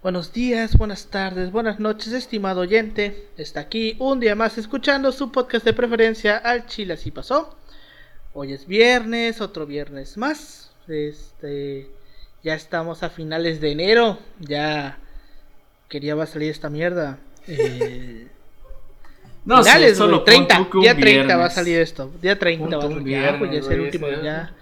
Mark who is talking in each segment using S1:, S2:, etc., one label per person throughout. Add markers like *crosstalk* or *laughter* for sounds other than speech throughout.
S1: Buenos días, buenas tardes, buenas noches, estimado oyente. Está aquí un día más escuchando su podcast de preferencia al Chile así pasó. Hoy es viernes, otro viernes más. Este, ya estamos a finales de enero. Ya quería va a salir esta mierda. Eh, *laughs*
S2: No
S1: finales,
S2: sé, solo
S1: güey, 30,
S2: pon tú que un
S1: día 30 va a salir esto. Día 30
S2: Pon
S1: va a salir. Ya, güey, ya
S2: viernes,
S1: es el último. Ya,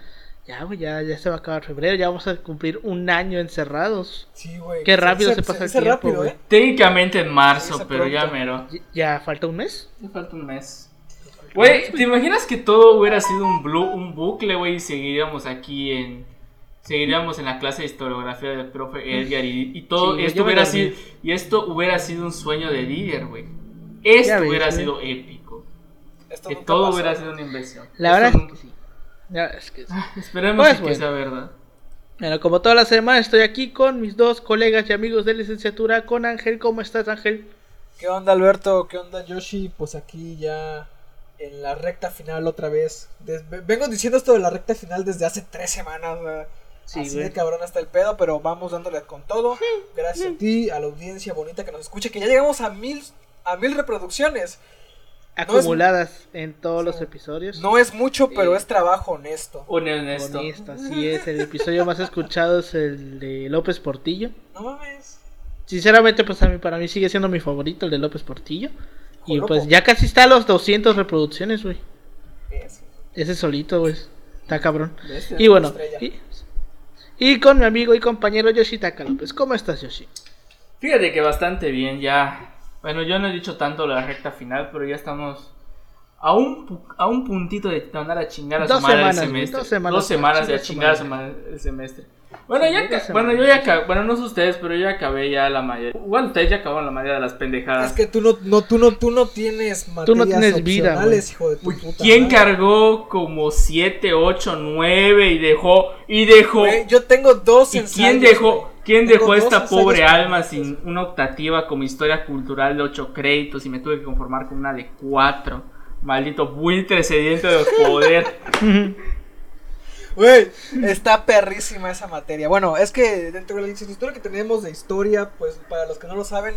S1: ya, güey, ya, ya se va a acabar febrero. Ya vamos a cumplir un año encerrados.
S3: Sí, güey.
S1: Qué rápido se pasa el
S3: dice
S1: tiempo,
S3: rápido,
S1: güey.
S3: ¿eh?
S2: Técnicamente en marzo,
S3: Sí, se
S2: pero ya mero.
S1: Ya- Ya falta un mes.
S2: Me falta un mes. Güey, ¿te imaginas que todo hubiera sido un, blu- un bucle, güey, y seguiríamos aquí en... Seguiríamos en la clase de historiografía del profe Edgar y, y todo
S1: Sí,
S2: esto hubiera sido... Y esto hubiera sido un sueño de Didier, güey. Esto
S1: Ya ves,
S2: hubiera
S1: güey.
S2: sido épico.
S3: Esto
S2: Que todo
S3: pasó.
S2: hubiera sido una inversión.
S1: La verdad es
S2: nunca-
S1: que sí. Verdad es que sí.
S2: Esperemos
S1: Pues,
S2: que
S1: bueno.
S2: sea verdad.
S1: Bueno, como toda la semana estoy aquí con mis dos colegas y amigos de licenciatura, con Ángel. ¿Cómo estás, Ángel?
S3: ¿Qué onda, Alberto? ¿Qué onda, Yoshi? Pues aquí ya en la recta final otra vez. Des- Vengo diciendo esto de la recta final desde hace tres semanas. güey.
S1: Sí,
S3: Así
S1: güey.
S3: de cabrón hasta el pedo, pero vamos dándole con todo. Gracias a ti, a la audiencia bonita que nos escucha, que ya llegamos a mil, a mil reproducciones.
S1: Acumuladas en todos los episodios.
S3: No es mucho, pero es trabajo honesto.
S2: Honesto.
S1: Honesto, así es. El episodio más escuchado es el de López Portillo.
S3: No mames.
S1: Sinceramente, pues a mí, para mí sigue siendo mi favorito, el de López Portillo. Y pues ya casi está a los 200 reproducciones, güey. Ese solito, güey. Está cabrón.
S3: Bestia,
S1: Y bueno, y, y con mi amigo y compañero Yoshitaka López. ¿Cómo estás, Yoshi?
S2: Fíjate que bastante bien ya. Bueno, yo no he dicho tanto la recta final, pero ya estamos a un, a un puntito de mandar a chingar a
S1: Dos
S2: su madre
S1: semanas,
S2: el semestre.
S1: dos semanas
S2: Dos semanas de a
S1: chingar a su madre.
S2: el semestre. Bueno, ya bueno, yo ya acabé, bueno, no sé ustedes, pero yo ya acabé ya la mayoría. Bueno, ustedes ya acabaron la mayoría de las pendejadas.
S3: Es que tú no, no, tú no, tú no tienes materias
S1: Tú no tienes vida,
S3: hijo de tu
S2: Uy,
S3: puta
S2: ¿Quién
S3: madre.
S2: cargó como 7, 8, 9 y dejó y dejó
S3: Güey, yo tengo dos
S2: ¿Y
S3: ensayos,
S2: quién dejó,
S3: güey.
S2: Quién dejó esta pobre alma sin una optativa como historia cultural de 8 créditos y me tuve que conformar con una de 4? Maldito buitre sediento de poder. *laughs*
S3: Güey, *laughs* está perrísima esa materia. Bueno, es que dentro de la licenciatura que tenemos de historia, pues para los que no lo saben,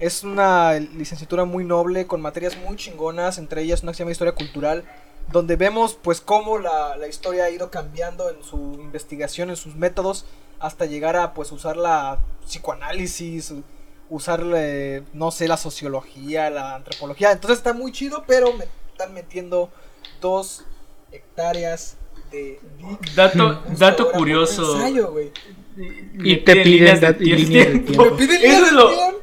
S3: es una licenciatura muy noble con materias muy chingonas, entre ellas una que se llama historia cultural, donde vemos pues cómo la, la historia ha ido cambiando en su investigación, en sus métodos, hasta llegar a pues usar la psicoanálisis, usar, eh, no sé, la sociología, la antropología. Entonces está muy chido, pero me están metiendo dos hectáreas de...
S2: Dato, dato curioso.
S3: ensayo, güey.
S1: Y te piden y líneas de tiempo.
S3: Me *laughs* piden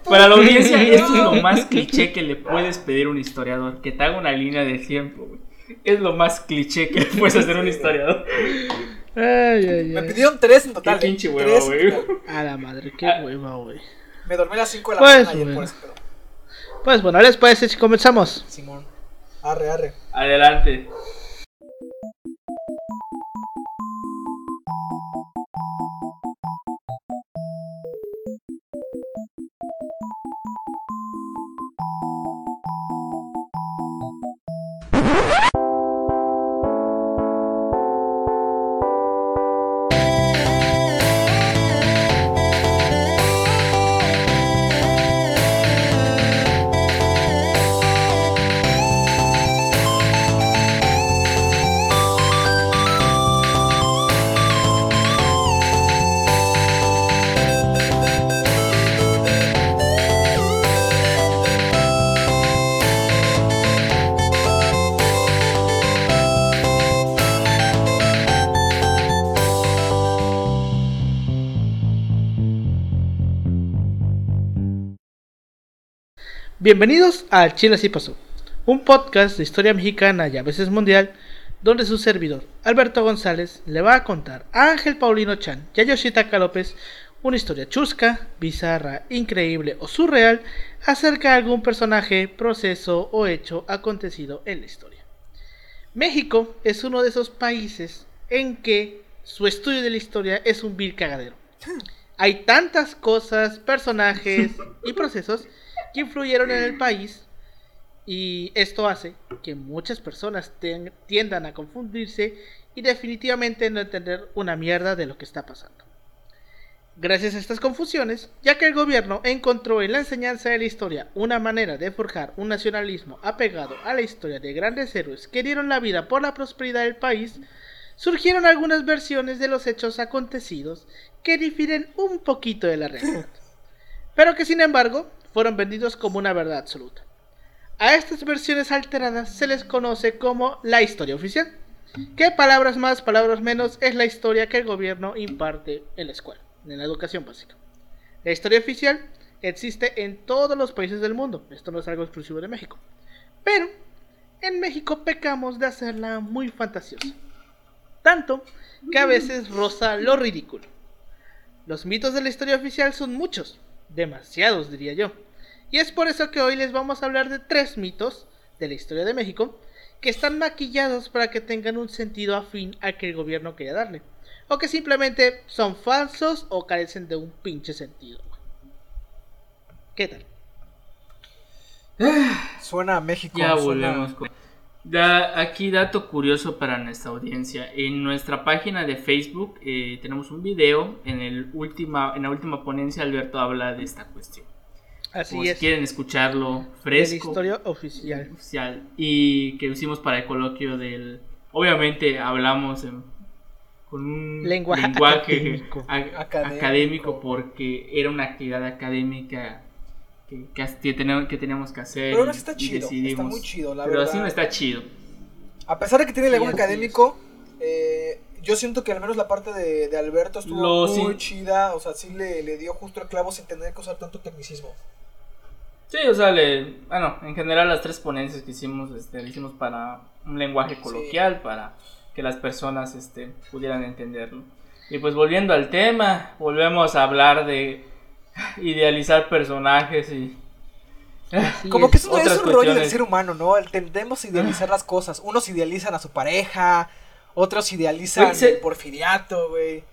S2: para la *laughs* audiencia, esto es lo más cliché que le puedes pedir a un historiador. Que te haga una línea de tiempo, güey. Es lo más cliché que *laughs* puedes hacer un historiador.
S1: Ay, ay,
S3: Me
S1: ay.
S3: pidieron tres en total.
S2: Qué
S3: eh,
S2: pinche
S3: tres
S2: hueva, güey.
S1: A la madre, qué
S2: Ah.
S1: hueva, güey.
S3: Me dormí a las 5 de la
S1: Pues,
S3: mañana ayer
S1: bueno.
S3: por eso, pero...
S1: Pues bueno, ¿les parece si comenzamos?
S3: Simón. Arre, arre.
S2: Adelante.
S1: Bienvenidos a Chile así pasó, un podcast de historia mexicana y a veces mundial, donde su servidor, Alberto González, le va a contar a Ángel Paulino Chan y a Yoshitaka López una historia chusca, bizarra, increíble o surreal acerca de algún personaje, proceso o hecho acontecido en la historia. México es uno de esos países en que su estudio de la historia es un vil cagadero. Hay tantas cosas, personajes y procesos que influyeron en el país y esto hace que muchas personas tiendan a confundirse y definitivamente no entender una mierda de lo que está pasando. Gracias a estas confusiones, ya que el gobierno encontró en la enseñanza de la historia una manera de forjar un nacionalismo apegado a la historia de grandes héroes que dieron la vida por la prosperidad del país, surgieron algunas versiones de los hechos acontecidos que difieren un poquito de la realidad, pero que sin embargo fueron vendidos como una verdad absoluta. A estas versiones alteradas se les conoce como la historia oficial, que palabras más, palabras menos es la historia que el gobierno imparte en la escuela en la educación básica. La historia oficial existe en todos los países del mundo, esto no es algo exclusivo de México. Pero en México pecamos de hacerla muy fantasiosa. Tanto que a veces roza lo ridículo. Los mitos de la historia oficial son muchos, demasiados diría yo. Y es por eso que hoy les vamos a hablar de tres mitos de la historia de México que están maquillados para que tengan un sentido afín al que el gobierno quería darle o que simplemente son falsos o carecen de un pinche sentido. ¿Qué tal?
S3: Suena a México.
S2: Ya
S3: suena-
S2: volvemos. con- Da- aquí dato curioso para nuestra audiencia. En nuestra página de Facebook eh, tenemos un video. En, el última, en la última ponencia Alberto habla de esta cuestión.
S1: Así
S2: si
S1: es.
S2: quieren escucharlo
S1: la
S2: fresco.
S1: historia oficial.
S2: oficial y que hicimos para el coloquio del obviamente hablamos en- con un
S1: Lenguaje
S2: lenguaje
S1: académico.
S2: a-
S3: Académico.
S2: académico porque era una actividad académica que, que, que teníamos, que teníamos que hacer
S3: Pero así está chido, está
S2: decidimos.
S3: muy chido, la
S2: pero
S3: verdad.
S2: así no está chido
S3: A pesar de que tiene
S1: Sí,
S3: lenguaje académico, eh, yo siento que al menos la parte de, de Alberto estuvo
S2: Lo
S3: muy
S2: sí-
S3: chida. O sea, sí le, le dio justo el clavo sin tener que usar tanto tecnicismo.
S2: sí o sea le, bueno en general las tres ponencias que hicimos este, le hicimos para un lenguaje coloquial para que las personas este, pudieran entenderlo y pues volviendo al tema volvemos a hablar de idealizar personajes y
S1: Así
S3: Como
S1: es.
S3: que eso no es un rollo del ser humano, ¿no? Tendemos a idealizar las cosas. Unos idealizan a su pareja, otros idealizan
S2: se-
S3: el porfiriato, güey.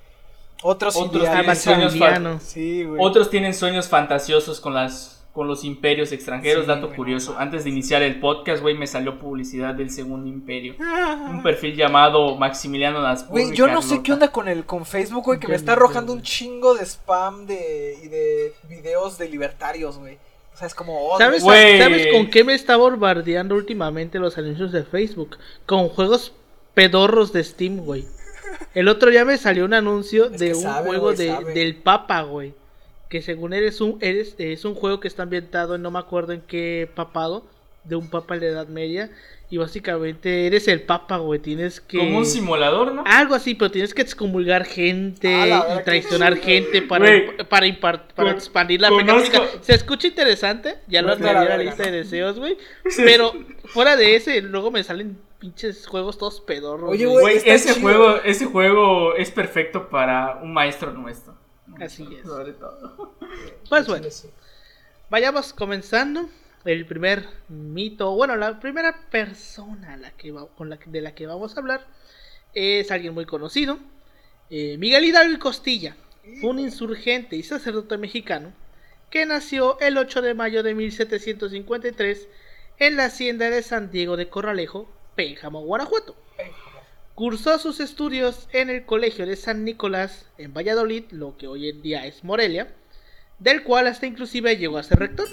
S3: Otros,
S2: Otros
S3: idealizan...
S2: tienen sueños.
S3: Sí, güey.
S2: Otros tienen sueños fantasiosos con las con los imperios extranjeros,
S3: Sí,
S2: dato curioso.
S3: no
S2: Antes de iniciar el podcast, güey, me salió publicidad del segundo imperio. *laughs* Un perfil llamado Maximiliano.
S3: Güey, yo no sé qué onda con el con Facebook, güey, que me está arrojando un chingo de spam de y de videos de libertarios, güey. O sea, es como oh,
S1: ¿Sabes. ¿Sabes con qué me está bombardeando últimamente los anuncios de Facebook? Con juegos pedorros de Steam, güey. El otro día me salió un anuncio
S3: Es
S1: de un
S3: sabe,
S1: juego de, del Papa, güey. Que según eres un eres es un juego que está ambientado en no me acuerdo en qué papado, de un papa en la Edad Media y básicamente eres el papa, güey, tienes que
S2: Como un simulador, ¿no?
S1: algo así, pero tienes que excomulgar gente y traicionar gente para, para, impar- para
S2: con-
S1: expandir la católica. Se escucha interesante, ya lo
S3: No
S1: a la lista de deseos, güey. *laughs* Pero fuera de ese, luego me salen pinches juegos todos pedorros.
S3: Oye,
S1: güey.
S2: ese
S3: chido.
S2: juego, ese juego es perfecto para un maestro nuestro.
S1: Así es.
S2: Sobre todo. *laughs*
S1: Pues bueno, vayamos comenzando. El primer mito, bueno, la primera persona a la que va- con la de la que vamos a hablar es alguien muy conocido. Eh, Miguel Hidalgo y Costilla fue un insurgente y sacerdote mexicano que nació el 8 de mayo de 1753 en la hacienda de San Diego de Corralejo, Pénjamo, Guanajuato. Cursó sus estudios en el Colegio de San Nicolás en Valladolid, lo que hoy en día es Morelia, del cual hasta inclusive llegó a ser rector.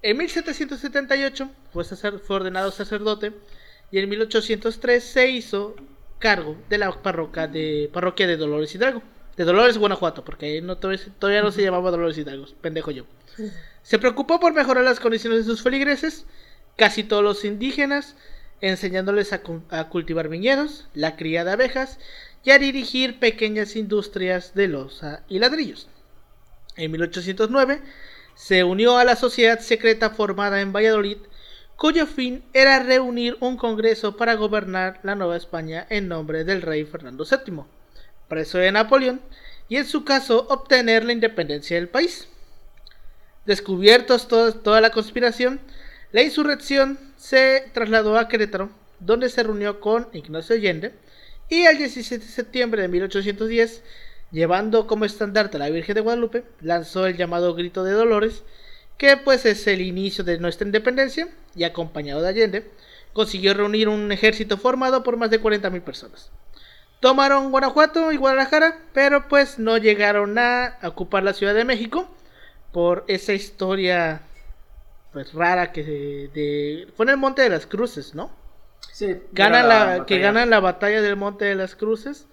S1: En 1778 fue, sacer- fue ordenado sacerdote y en 1803 se hizo cargo de la parroquia de, parroquia de Dolores Hidalgo, de Dolores Guanajuato, porque no, todavía, todavía no se llamaba Dolores Hidalgo, pendejo yo. Se preocupó por mejorar las condiciones de sus feligreses, casi todos los indígenas, enseñándoles a, cu- a cultivar viñedos, la cría de abejas y a dirigir pequeñas industrias de loza y ladrillos. En 1809 se unió a la sociedad secreta formada en Valladolid, cuyo fin era reunir un congreso para gobernar la Nueva España en nombre del rey Fernando VII, preso de Napoleón, y en su caso obtener la independencia del país. Descubiertos to- toda la conspiración, la insurrección se trasladó a Querétaro, donde se reunió con Ignacio Allende, y el 17 de septiembre de 1810, llevando como estandarte a la Virgen de Guadalupe, lanzó el llamado Grito de Dolores, que pues es el inicio de nuestra independencia, y acompañado de Allende, consiguió reunir un ejército formado por más de 40.000 personas. Tomaron Guanajuato y Guadalajara, pero pues no llegaron a ocupar la Ciudad de México por esa historia pues rara que de, de- fue en el Monte de las Cruces, ¿no?
S2: Sí,
S1: Ganan
S2: era
S1: la, que ganan la batalla del Monte de las Cruces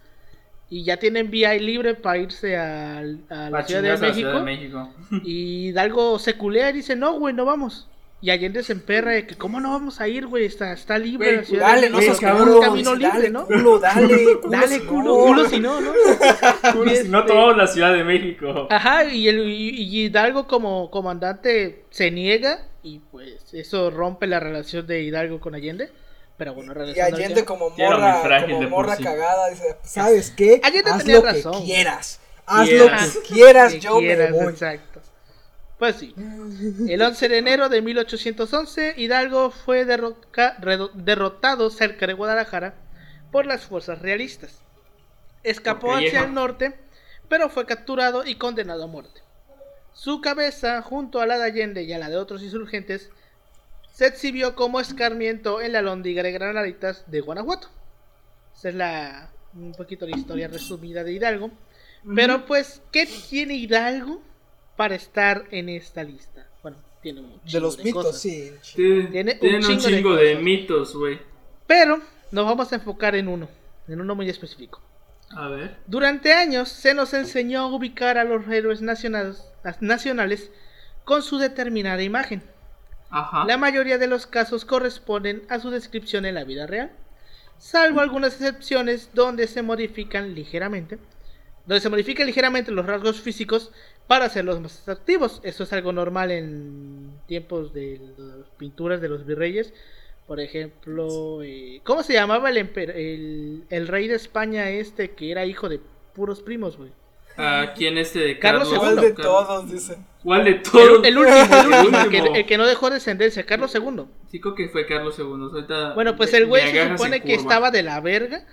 S1: y ya tienen vía libre para irse al- a, la
S2: Pa'
S1: Ciudad de,
S2: chingarse a la Ciudad de México.
S1: y Hidalgo se culea y dice, no, güey, no vamos. Y Allende se emperra de que, ¿cómo no vamos a ir, güey? Está, está libre la Ciudad
S3: Dale,
S1: de
S3: no seas
S2: cabrón,
S1: camino libre,
S3: dale,
S1: ¿no?
S3: culo, dale, *laughs* culo.
S1: Dale,
S3: si
S1: culo,
S3: no.
S1: culo si no, ¿no?
S2: Culo, si no
S1: Este-
S2: tomamos la Ciudad de México.
S1: Ajá, y, el, y, y Hidalgo como comandante se niega y pues eso rompe la relación de Hidalgo con Allende. Pero bueno,
S3: Y Allende como morra,
S2: frágil
S3: como morra
S2: sí.
S3: cagada, dice, ¿sabes qué?
S1: Allende
S3: Haz
S1: tenía
S3: lo
S1: razón.
S3: que quieras. Haz
S2: Quieras.
S3: lo que quieras,
S1: Que
S3: yo
S1: quieras,
S3: me voy.
S1: Exacto. Pues sí. El 11 de enero de 1811, Hidalgo fue derroca- derrotado cerca de Guadalajara por las fuerzas realistas. Escapó hacia el norte, pero fue capturado y condenado a muerte. Su cabeza, junto a la de Allende y a la de otros insurgentes, se exhibió como escarmiento en la lóndiga de Granaditas de Guanajuato. Esa es la un poquito la historia resumida de Hidalgo. Pero pues, ¿qué tiene Hidalgo para estar en esta lista? Bueno, tiene un
S3: De
S1: chingo
S3: los mitos,
S1: cosas.
S3: sí.
S2: Tiene,
S1: Tiene un
S2: tienen un
S1: chingo de
S2: chingo de, mitos, güey.
S1: Pero nos vamos a enfocar en uno, en uno muy específico.
S2: A ver.
S1: Durante años se nos enseñó a ubicar a los héroes nacionales, nacionales con su determinada imagen.
S2: Ajá.
S1: La mayoría de los casos corresponden a su descripción en la vida real, salvo algunas excepciones donde se modifican ligeramente, donde se modifican ligeramente los rasgos físicos para hacerlos más atractivos. Eso es algo normal en tiempos de las pinturas de los virreyes. Por ejemplo, eh, ¿cómo se llamaba el, emper- el, el rey de España este que era hijo de puros primos, güey?
S2: Ah, ¿Quién este de
S1: Carlos
S2: Carlos?
S3: ¿Cuál de todos, dicen?
S2: ¿Cuál de
S1: El,
S2: todos?
S1: el último, el, *laughs* último, el que, el que no dejó descendencia, Carlos II.
S2: Sí, creo que fue Carlos II. Ahorita
S1: Bueno, pues el güey se supone que
S2: curva.
S1: estaba de la verga,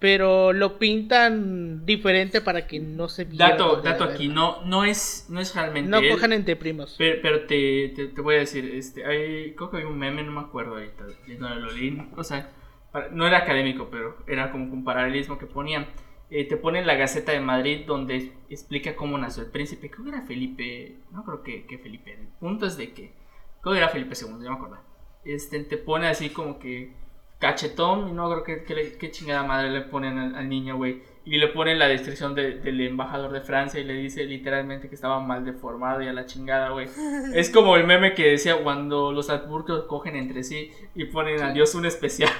S1: pero lo pintan diferente para que no se viera
S2: Dato, dato aquí, no, no es, no es realmente
S1: No
S2: él,
S1: cojan entre primos.
S2: Pero, pero te, te, te voy a decir, este, hay, creo que hay un meme, no me acuerdo ahorita, lo leí, o sea, para- no era académico, pero era como un paralelismo que ponían. Eh, te ponen la Gaceta de Madrid donde explica cómo nació el príncipe. Creo que era Felipe, no creo que, que Felipe. El punto es de que, creo que era Felipe II, ya me acuerdo. Este, te pone así como que cachetón y no creo que, que le- chingada madre le ponen al, al niño, güey. Y le ponen la descripción de- del embajador de Francia y le dice literalmente que estaba mal deformado y a la chingada, güey. *laughs* Es como el meme que decía cuando los Habsburgos cogen entre sí y ponen a Dios un especial.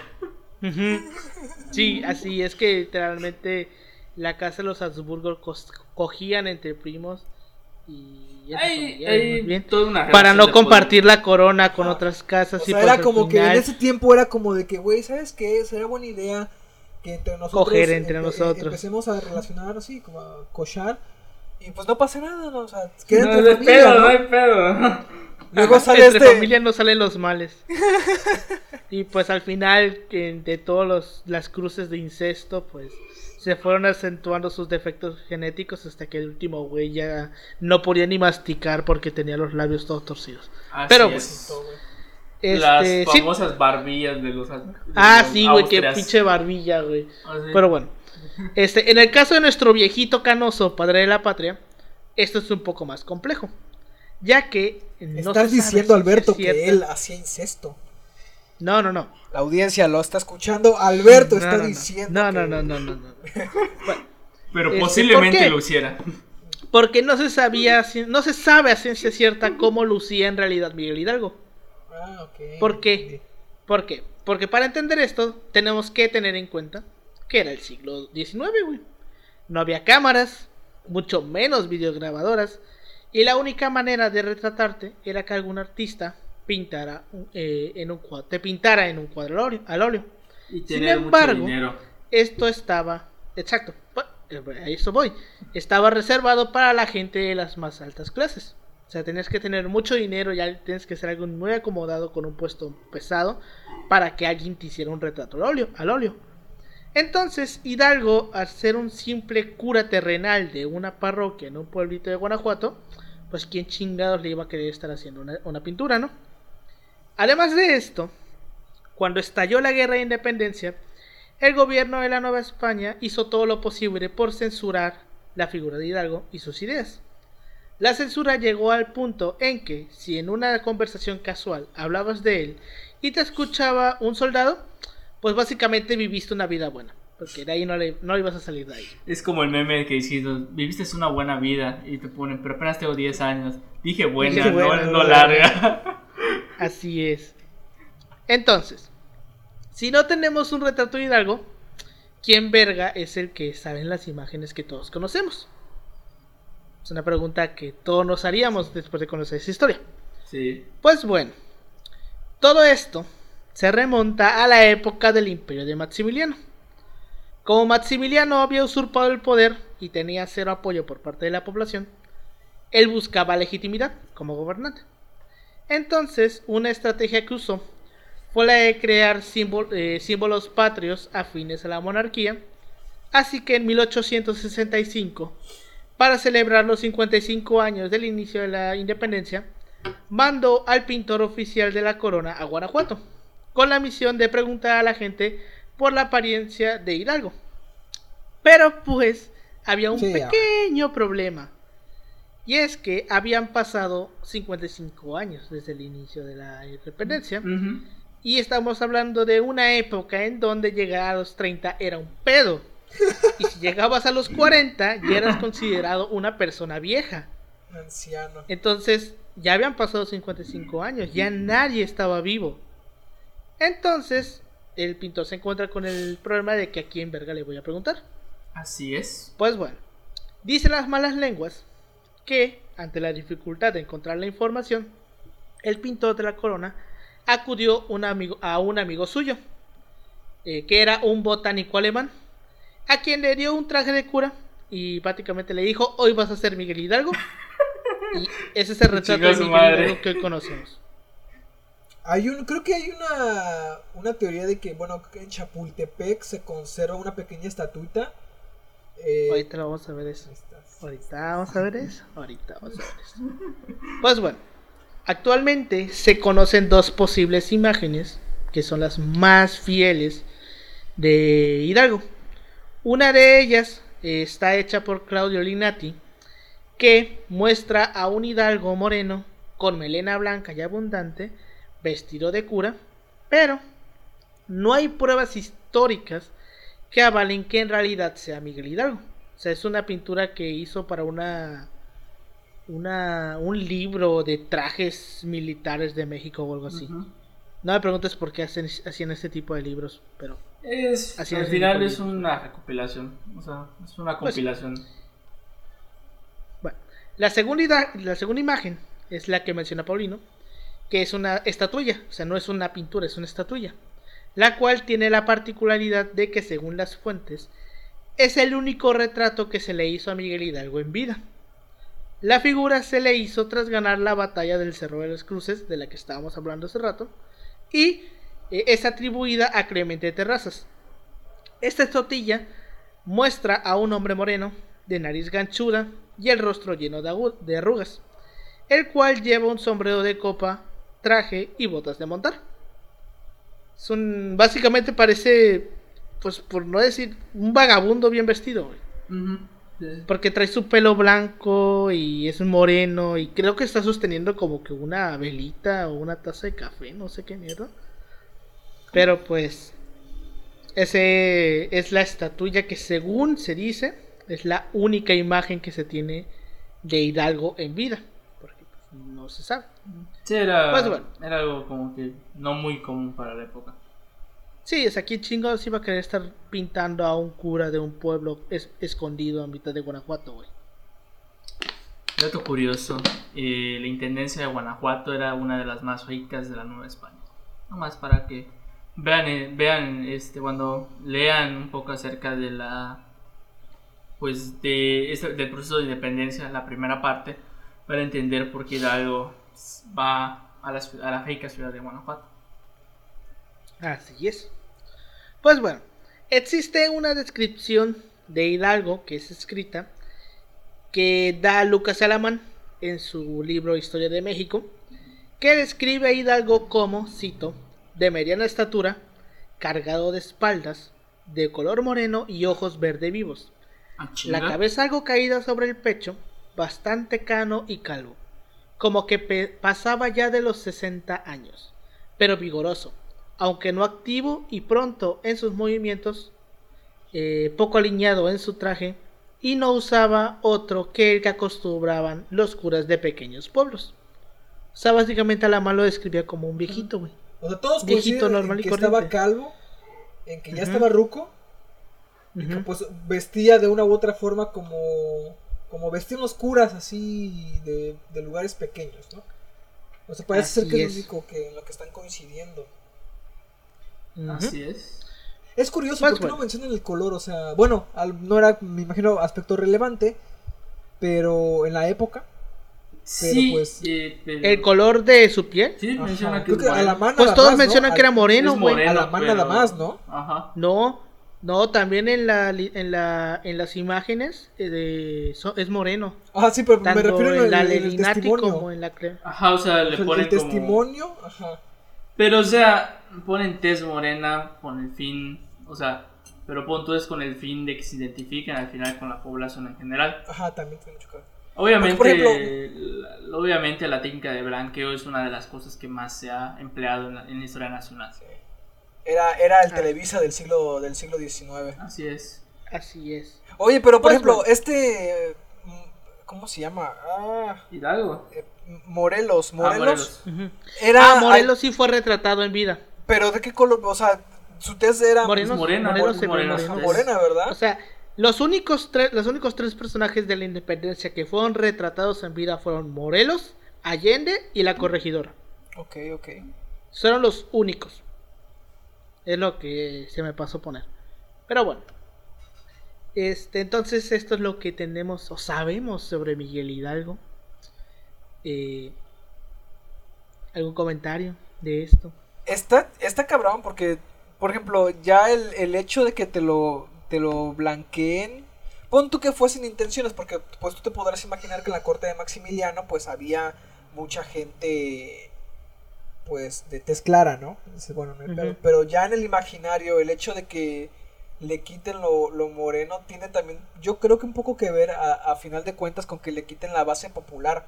S2: *laughs*
S1: Sí, así es que literalmente la casa de los Habsburgos cos- cogían entre primos y
S2: toda una
S1: para no compartir la corona con
S3: Ah,
S1: otras casas
S3: O
S1: y
S3: sea, era como que en ese tiempo era como de que, güey, ¿sabes qué? Sería buena idea que entre nosotros...
S1: Coger entre nosotros.
S3: Empecemos a relacionar así, como a cochar. Y pues no pasa nada, ¿no? O sea, queda
S2: No,
S3: entre
S2: no hay
S3: familia,
S2: pedo,
S3: ¿no?
S2: no hay pedo. *laughs*
S3: Luego sale
S1: entre
S3: este...
S1: familia no salen los males. *laughs* y pues al final de todas las cruces de incesto, pues se fueron acentuando sus defectos genéticos hasta que el último güey ya no podía ni masticar porque tenía los labios todos torcidos.
S2: Así
S1: Pero,
S2: es.
S1: Este,
S2: Las
S1: sí-
S2: famosas barbillas de los. de
S1: Ah,
S2: los
S1: sí, güey, qué pinche barbilla, güey.
S2: Ah, sí.
S1: Pero bueno, este, en el caso de nuestro viejito canoso, padre de la patria, esto es un poco más complejo, ya que no
S3: Estás diciendo,
S1: si
S3: Alberto,
S1: es
S3: que él hacía incesto.
S1: No, no, no.
S3: La audiencia lo está escuchando. Alberto
S1: No,
S3: está
S1: no,
S3: diciendo.
S1: No, no,
S3: que-
S1: no, no, no, no. Bueno, *laughs*
S2: Pero
S1: Este,
S2: posiblemente
S1: ¿por qué?
S2: lo hiciera.
S1: porque no se sabía, no se sabe a ciencia cierta cómo lucía en realidad Miguel Hidalgo.
S3: Ah, ok.
S1: ¿Por qué? ¿Por qué? Porque para entender esto tenemos que tener en cuenta que era el siglo XIX, güey. No había cámaras, mucho menos videograbadoras, y la única manera de retratarte era que algún artista pintara eh, en un cuadro, te pintara en un cuadro al óleo-.
S2: Y
S1: Sin embargo,
S2: mucho.
S1: Esto estaba, exacto, eh, a eso voy, estaba reservado para la gente de las más altas clases. O sea, tenías que tener mucho dinero, ya tienes que ser algo muy acomodado con un puesto pesado para que alguien te hiciera un retrato al óleo. Al óleo. Entonces, Hidalgo, al ser un simple cura terrenal de una parroquia en un pueblito de Guanajuato, pues quién chingados le iba a querer estar haciendo una, una pintura, ¿no? Además de esto, cuando estalló la guerra de independencia, el gobierno de la Nueva España hizo todo lo posible por censurar la figura de Hidalgo y sus ideas. La censura llegó al punto en que, si en una conversación casual hablabas de él y te escuchaba un soldado, pues básicamente viviste una vida buena. Porque de ahí no, le, no ibas a salir de ahí.
S2: Es como el meme que dices, viviste una buena vida y te ponen, pero apenas tengo 10 años. Dije buena,
S1: Dije buena,
S2: no,
S1: no
S2: no larga.
S1: Así es. Entonces, si no tenemos un retrato de Hidalgo, ¿quién verga es el que sabe en las imágenes que todos conocemos? Es una pregunta que todos nos haríamos después de conocer esa historia.
S2: Sí.
S1: Pues bueno, todo esto se remonta a la época del imperio de Maximiliano. Como Maximiliano había usurpado el poder y tenía cero apoyo por parte de la población, él buscaba legitimidad como gobernante. Entonces, una estrategia que usó fue la de crear eh, símbolos patrios afines a la monarquía, así que en 1865, para celebrar los 55 años del inicio de la independencia, mandó al pintor oficial de la corona a Guanajuato, con la misión de preguntar a la gente por la apariencia de Hidalgo. Pero pues había un
S3: Sí,
S1: pequeño problema. Y es que habían pasado 55 años desde el inicio de la independencia. Y estamos hablando de una época en donde llegar a los 30 era un pedo. Y si llegabas a los 40 ya eras considerado una persona vieja.
S3: Anciano.
S1: Entonces ya habían pasado 55 años, ya nadie estaba vivo. Entonces el pintor se encuentra con el problema de que a quién verga le voy a preguntar.
S2: Así es.
S1: Pues bueno, dicen las malas lenguas que, ante la dificultad de encontrar la información, el pintor de la corona acudió un amigo, a un amigo suyo, eh, que era un botánico alemán, a quien le dio un traje de cura y prácticamente le dijo, hoy vas a ser Miguel Hidalgo. *laughs* Y ese es el retrato de Miguel
S2: madre.
S1: Hidalgo que hoy conocemos.
S3: Hay un, creo que hay una, una teoría de que, bueno, en Chapultepec se conserva una pequeña estatuita. Eh,
S1: Ahorita lo vamos a ver eso.
S3: ahí está.
S1: Ahorita vamos a ver eso. Ahorita vamos a ver eso. Pues bueno, actualmente se conocen dos posibles imágenes que son las más fieles de Hidalgo. Una de ellas está hecha por Claudio Linati, que muestra a un Hidalgo moreno con melena blanca y abundante, vestido de cura, pero no hay pruebas históricas que avalen que en realidad sea Miguel Hidalgo. O sea, es una pintura que hizo para una, una un libro de trajes militares de México o algo así. No me preguntes por qué hacen, hacían este tipo de libros, pero
S2: Es, al
S1: es,
S2: final es una recopilación. O sea, es una
S1: Pues-
S2: compilación.
S1: bueno. La segunda, la segunda imagen es la que menciona Paulino, que es una estatuilla, o sea, no es una pintura, es una estatuilla, la cual tiene la particularidad de que según las fuentes es el único retrato que se le hizo a Miguel Hidalgo en vida. La figura se le hizo tras ganar la batalla del Cerro de las Cruces, de la que estábamos hablando hace rato, y eh, es atribuida a Clemente Terrazas. Esta estotilla muestra a un hombre moreno, de nariz ganchuda y el rostro lleno de, de arrugas, el cual lleva un sombrero de copa, traje y botas de montar. Son, básicamente parece, pues por no decir, un vagabundo bien vestido, güey.
S2: Ujú. Sí.
S1: Porque trae su pelo blanco y es moreno y creo que está sosteniendo como que una velita o una taza de café, no sé qué mierda. Pero pues ese es la estatuilla que según se dice es la única imagen que se tiene de Hidalgo en vida, porque pues, no se sabe.
S2: Sí, era,
S1: Pues bueno.
S2: era algo como que no muy común para la época.
S1: Sí, es aquí chingados iba a querer estar pintando a un cura de un pueblo es- escondido a mitad de Guanajuato, güey.
S2: Dato curioso, eh, la Intendencia de Guanajuato era una de las más ricas de la Nueva España. Nomás para que vean, eh, vean este, cuando lean un poco acerca de la pues de este- del proceso de independencia, la primera parte, para entender por qué Hidalgo va a la, a la rica ciudad de Guanajuato.
S1: Así es. Pues bueno, existe una descripción de Hidalgo que es escrita que da Lucas Alamán en su libro Historia de México, que describe a Hidalgo como, cito, de mediana estatura, cargado de espaldas, de color moreno y ojos verde vivos.
S2: Ah,
S1: La cabeza algo caída sobre el pecho, bastante cano y calvo, como que pasaba ya de los 60 años, pero vigoroso, aunque no activo y pronto en sus movimientos, eh, poco alineado en su traje, y no usaba otro que el que acostumbraban los curas de pequeños pueblos. O sea, básicamente a la mano lo describía como un viejito, güey.
S3: O sea, todos
S1: Viejito normal
S3: en que estaba calvo, en que ya estaba ruco, y que pues vestía de una u otra forma como, como vestían los curas así de, de lugares pequeños, ¿no? O sea, parece ser que es
S1: es.
S3: lo único que en lo que están coincidiendo.
S2: Así es.
S3: Es curioso,
S1: Más
S3: ¿por qué no mencionan el color? O sea, bueno, al- no era, me imagino, aspecto relevante, pero en la época,
S2: Sí,
S3: pues,
S2: eh, pero-
S1: El color de su piel.
S2: Sí, menciona que es
S3: que a la
S2: moreno.
S3: mano
S1: Pues
S3: nada
S1: todos
S3: más, ¿no?
S1: mencionan que
S3: Al-
S1: era moreno, güey.
S3: A la mano nada
S2: pero-
S3: más, ¿no?
S2: Ajá.
S1: No, no, también en la en la en las imágenes eh, de so- es moreno.
S3: Ah, sí, pero
S1: Tanto
S3: me refiero en
S1: en
S3: el,
S1: la
S3: en el testimonio.
S1: como en la
S2: Ajá, o sea,
S3: O
S2: le
S3: sea,
S2: ponen
S3: el
S2: como...
S3: testimonio, ajá.
S2: Pero, o sea, ponen tez morena con el fin, o sea, pero pon tú es con el fin de que se identifiquen al final con la población en general.
S3: Ajá, también tiene mucho que ver.
S2: Obviamente,
S3: Porque, por ejemplo-
S2: la, obviamente la técnica de blanqueo es una de las cosas que más se ha empleado en la, en la historia nacional.
S3: Era, era el
S1: Ah.
S3: Televisa del siglo, del siglo XIX.
S2: Así es.
S1: Así es.
S3: Oye, pero por
S1: Pues,
S3: ejemplo,
S1: bueno.
S3: este... mm, ¿Cómo se llama? Ah,
S2: Hidalgo.
S3: eh, Morelos.
S2: Ah,
S3: Morelos. Era...
S1: Ah, Morelos sí fue retratado en vida.
S3: Pero ¿de qué color? O sea, su tez era...
S1: Morenos,
S2: morena,
S1: Morelos moreno.
S2: morena.
S3: morena, ¿verdad?
S1: O sea, los únicos tres los únicos tres personajes de la independencia que fueron retratados en vida fueron Morelos, Allende y la corregidora.
S3: Ok, ok.
S1: Fueron los únicos. Es lo que se me pasó poner. Pero bueno. Este, entonces esto es lo que tenemos o sabemos sobre Miguel Hidalgo. Eh, ¿Algún comentario de esto?
S3: Está, está cabrón porque, por ejemplo, ya el, el hecho de que te lo, te lo blanqueen, pon tú que fue sin intenciones, porque pues tú te podrás imaginar que en la corte de Maximiliano pues había mucha gente pues de tez clara, ¿no? Bueno, no.
S1: Ujú.
S3: pero ya en el imaginario el hecho de que le quiten lo, lo moreno tiene también, yo creo que un poco que ver a, a final de cuentas con que le quiten la base popular.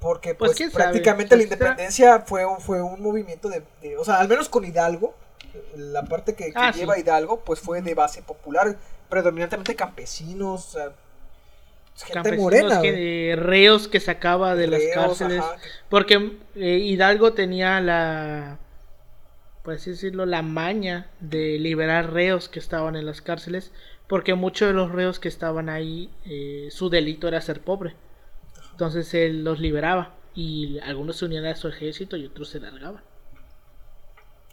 S3: Porque
S1: Pues,
S3: pues, prácticamente la
S1: Pues,
S3: independencia fue, un- fue un movimiento de, de- o sea, al menos con Hidalgo, la parte que, que
S1: Ah, sí.
S3: lleva Hidalgo, pues fue de base popular, predominantemente campesinos, o sea, gente
S1: Campesinos
S3: morena.
S1: que, eh, reos que sacaba de las cárceles.
S3: ajá,
S1: Porque eh, Hidalgo tenía la, por así decirlo, la maña de liberar reos que estaban en las cárceles. Porque muchos de los reos que estaban ahí, eh, su delito era ser pobre. Entonces él los liberaba. Y algunos se unían a su ejército y otros se largaban.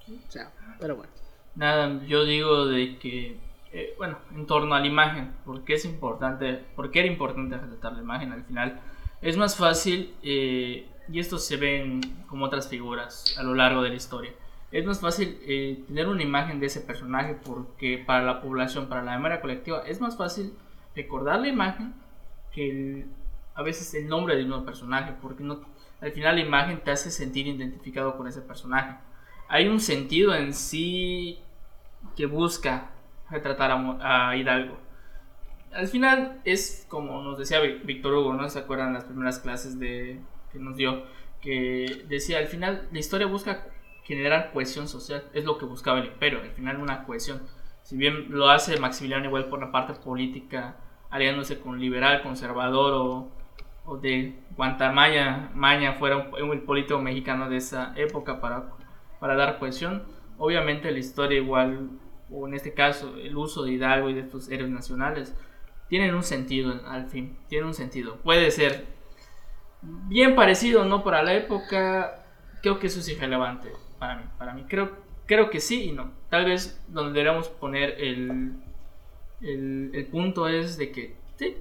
S1: O sea, pero bueno.
S2: Nada, yo digo de que, eh, bueno, en torno a la imagen, porque es importante, porque era importante retratar la imagen al final. Es más fácil, eh, y esto se ve en, como otras figuras a lo largo de la historia, es más fácil eh, tener una imagen de ese personaje porque para la población, para la memoria colectiva, es más fácil recordar la imagen que el- a veces el nombre de un personaje, porque no, al final la imagen te hace sentir identificado con ese personaje hay un sentido en sí que busca retratar a, a Hidalgo. Al final es como nos decía Víctor Hugo, ¿no? ¿Se acuerdan las primeras clases de, que nos dio? Que decía, al final la historia busca generar cohesión social, es lo que buscaba el imperio, al final una cohesión. Si bien lo hace Maximiliano igual por la parte política, aliándose con liberal, conservador o, o de Guantamaya, Maña fuera un, un político mexicano de esa época para para dar cohesión. Obviamente la historia igual, o en este caso el uso de Hidalgo y de estos héroes nacionales, tienen un sentido al fin, tienen un sentido. Puede ser bien parecido no para la época, creo que eso es irrelevante para mí. Para mí creo, creo que sí y no. Tal vez donde deberíamos poner el, el, el punto es de que sí,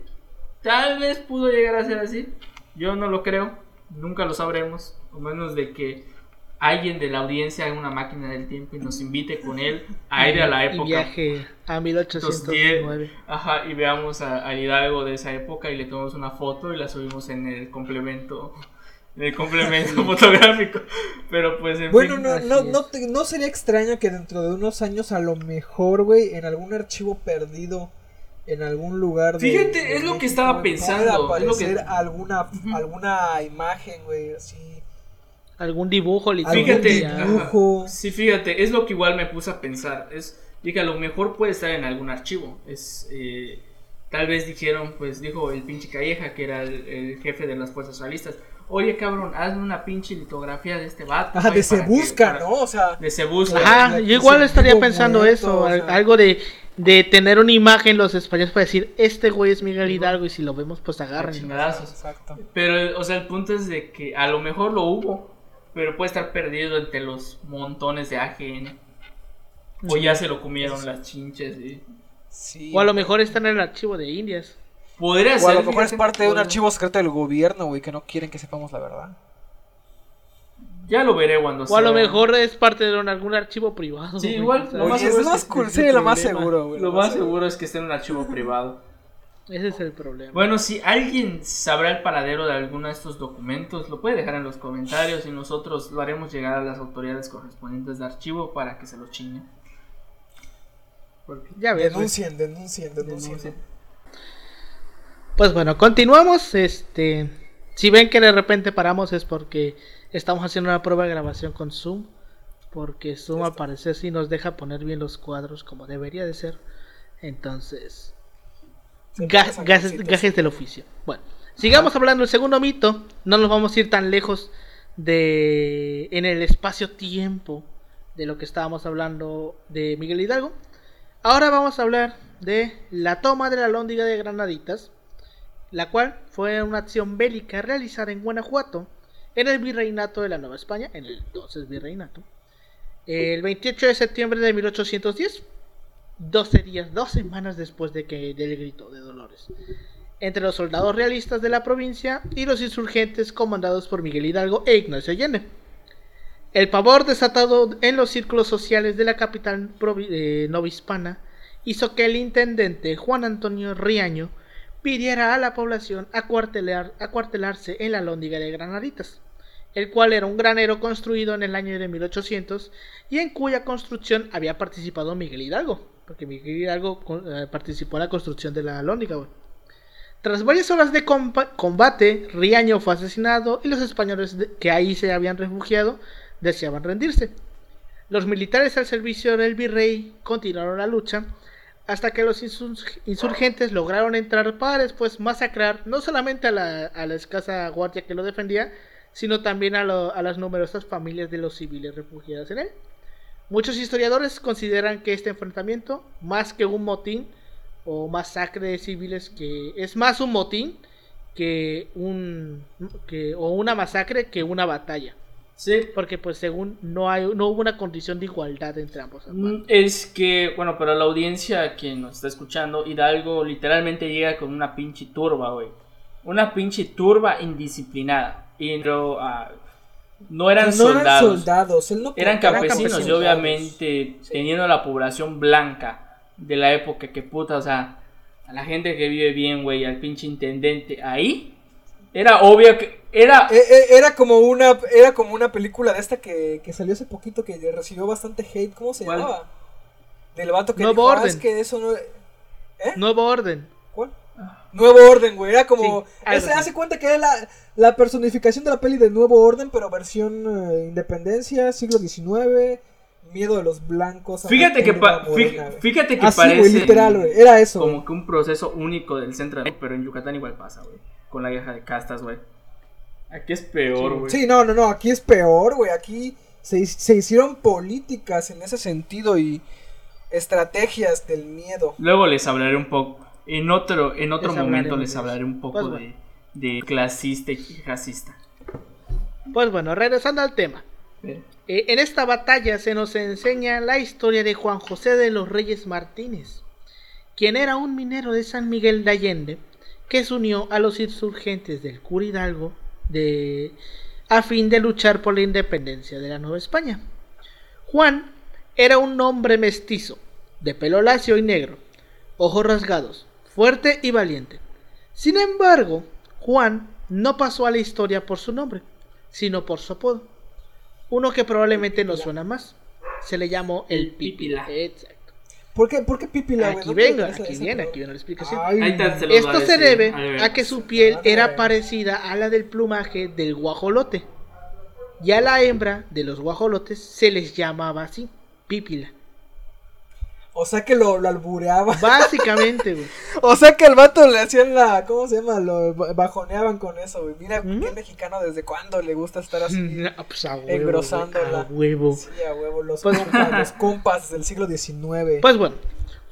S2: tal vez pudo llegar a ser así. Yo no lo creo, nunca lo sabremos, o menos de que alguien de la audiencia haga una máquina del tiempo y nos invite con él a ir a la
S1: Y
S2: época.
S1: viaje a 1809.
S2: Ajá, y veamos a, a Hidalgo de esa época y le tomamos una foto y la subimos en el complemento el complemento *laughs* fotográfico. Pero pues en
S3: Bueno,
S2: fin.
S3: no, no, no, te- no sería extraño que dentro de unos años a lo mejor, güey, en algún archivo perdido en algún lugar de
S2: Fíjate,
S3: de
S2: es lo que estaba
S3: güey,
S2: pensando,
S3: pueda
S2: es lo que-
S3: aparecer alguna, alguna imagen, güey, así.
S1: Algún dibujo
S3: Algún
S2: Fíjate,
S1: literario.
S3: dibujo.
S2: ajá. Sí, fíjate, es lo que igual me puse a pensar. Es, dije, a lo mejor puede estar en algún archivo. Es, eh, tal vez dijeron, pues dijo el pinche Calleja, que era el, el jefe de las fuerzas realistas. Oye, cabrón, hazme una pinche litografía de este vato.
S3: Ajá,
S2: güey,
S3: de se
S2: que-
S3: busca,
S2: para-
S3: ¿no? O sea,
S2: De se busca.
S1: Ajá, yo igual estaría pensando eso,
S3: o
S1: al-
S3: sea.
S1: algo de, de tener una imagen los españoles para decir, este güey es Miguel Hidalgo y si lo vemos pues agarren.
S2: Chingadazos.
S3: exacto.
S2: Pero, o sea, el punto es de que a lo mejor lo hubo, pero puede estar perdido entre los montones de AGN. O ya se lo comieron las chinches. Y...
S3: Sí.
S1: O a lo mejor está en el archivo de Indias.
S2: Podría
S3: O
S2: ser.
S3: a lo mejor es parte de un archivo secreto del gobierno, güey, que no quieren que sepamos la verdad.
S2: Ya lo veré cuando
S1: O a lo
S2: sea.
S1: mejor es parte de un- algún archivo privado.
S2: Sí,
S1: güey,
S2: igual,
S1: sea,
S2: lo más
S3: Oye, es más cool, sí, lo más
S1: problema.
S3: seguro, güey.
S2: Lo más seguro es que esté en un archivo privado.
S1: Ese es el problema.
S2: Bueno, si alguien sabrá el paradero de alguno de estos documentos, lo puede dejar en los comentarios y nosotros lo haremos llegar a las autoridades correspondientes de archivo para que se lo chinguen. Porque-
S1: ya ves.
S3: Denuncien, denuncien, denuncien.
S1: Pues bueno, continuamos. Este, si ven que de repente paramos es porque estamos haciendo una prueba de grabación con Zoom, porque Zoom al parecer sí nos deja poner bien los cuadros como debería de ser. Entonces, gajes del oficio. Bueno, sigamos hablando del segundo mito. No nos vamos a ir tan lejos de en el espacio-tiempo de lo que estábamos hablando de Miguel Hidalgo. Ahora vamos a hablar de la toma de la lóndiga de Granaditas, la cual fue una acción bélica realizada en Guanajuato, en el virreinato de la Nueva España, en el entonces virreinato, el 28 de septiembre de 1810, 12 días, dos semanas después de que del grito de Dolores, entre los soldados realistas de la provincia y los insurgentes comandados por Miguel Hidalgo e Ignacio Allende. El pavor desatado en los círculos sociales de la capital eh, novohispana hizo que el intendente Juan Antonio Riaño pidiera a la población acuartelar- acuartelarse en la lóndiga de Granaditas, el cual era un granero construido en el año de 1800 y en cuya construcción había participado Miguel Hidalgo, porque Miguel Hidalgo eh, participó en la construcción de la lóndiga. Tras varias horas de combate, Riaño fue asesinado y los españoles que ahí se habían refugiado deseaban rendirse. Los militares al servicio del virrey continuaron la lucha hasta que los insurg- insurgentes lograron entrar para después masacrar no solamente a la, a la escasa guardia que lo defendía, sino también a, lo- a las numerosas familias de los civiles refugiados en él. Muchos historiadores consideran que este enfrentamiento, más que un motín o masacre de civiles, que es más un motín que un que, o una masacre que una batalla.
S2: Sí,
S1: Porque pues según no hay no hubo una condición de igualdad entre ambos.
S2: Mm, Es que, bueno, para la audiencia quien nos está escuchando, Hidalgo literalmente llega con una pinche turba, güey. Una pinche turba indisciplinada. Y entró a- no eran
S3: no
S2: soldados,
S3: eran soldados, él no
S2: eran campesinos
S3: campesinos.
S2: y obviamente teniendo la población blanca de la época que puta, o sea, a la gente que vive bien, güey, al pinche intendente ahí, era obvio que era...
S3: Eh, eh, era como una era como una película de esta que, que salió hace poquito que recibió bastante hate, ¿cómo se
S2: ¿Cuál?
S3: llamaba? Del vato que
S1: Nuevo
S3: dijo, "Ah,
S1: Orden".
S3: es que eso no
S1: Nuevo orden.
S3: ¿Cuál? Nuevo Orden, güey. Era como.
S1: Sí, algo
S3: ese
S1: así.
S3: hace cuenta que era la, la personificación de la peli de Nuevo Orden, pero versión eh, independencia, siglo XIX, miedo de los blancos.
S2: Fíjate que, fíjate que
S3: Así,
S2: parece
S3: güey, literal, güey. Era eso. güey.
S2: como que un proceso único del centro de pero en Yucatán igual pasa, güey. Con la guerra de castas, güey. Aquí es peor, güey.
S3: Sí, no, no, no. Aquí es peor, güey. Aquí se, se hicieron políticas en ese sentido y estrategias del miedo.
S2: Luego les hablaré un poco. En otro, en otro
S1: Les
S2: momento les
S1: de
S2: hablaré un poco
S1: Pues bueno.
S2: de, de clasista y racista.
S1: Pues bueno, regresando al tema. Eh, en esta batalla se nos enseña la historia de Juan José de los Reyes Martínez, quien era un minero de San Miguel de Allende que se unió a los insurgentes del cura Hidalgo de, a fin de luchar por la independencia de la Nueva España. Juan era un hombre mestizo, de pelo lacio y negro, ojos rasgados, fuerte y valiente. Sin embargo, Juan no pasó a la historia por su nombre, sino por su apodo. Uno que probablemente nos suena más. Se le llamó el. Exacto.
S3: ¿Por qué, por qué Pípila?
S1: Aquí
S3: ¿Dónde
S1: venga, aquí
S3: esa
S1: viene, aquí viene la explicación.
S3: Ay,
S2: Ahí está, se los va
S1: Esto se debe
S2: A
S1: que su piel era parecida a la del plumaje del guajolote. Y a la hembra de los guajolotes se les llamaba así, pípila.
S3: O sea que lo, lo albureaba. *laughs*
S1: Básicamente, güey.
S3: O sea que al vato le hacían la. ¿Cómo se llama? Lo ba- bajoneaban con eso, güey. Mira,
S1: ¿Mm?
S3: qué mexicano desde cuándo le gusta estar así.
S1: Ah, pues a huevo,
S3: Engrosándola.
S1: a huevo.
S3: Sí, a huevo, los,
S1: Pues-
S3: compas, *laughs* los compas del siglo XIX.
S1: Pues bueno,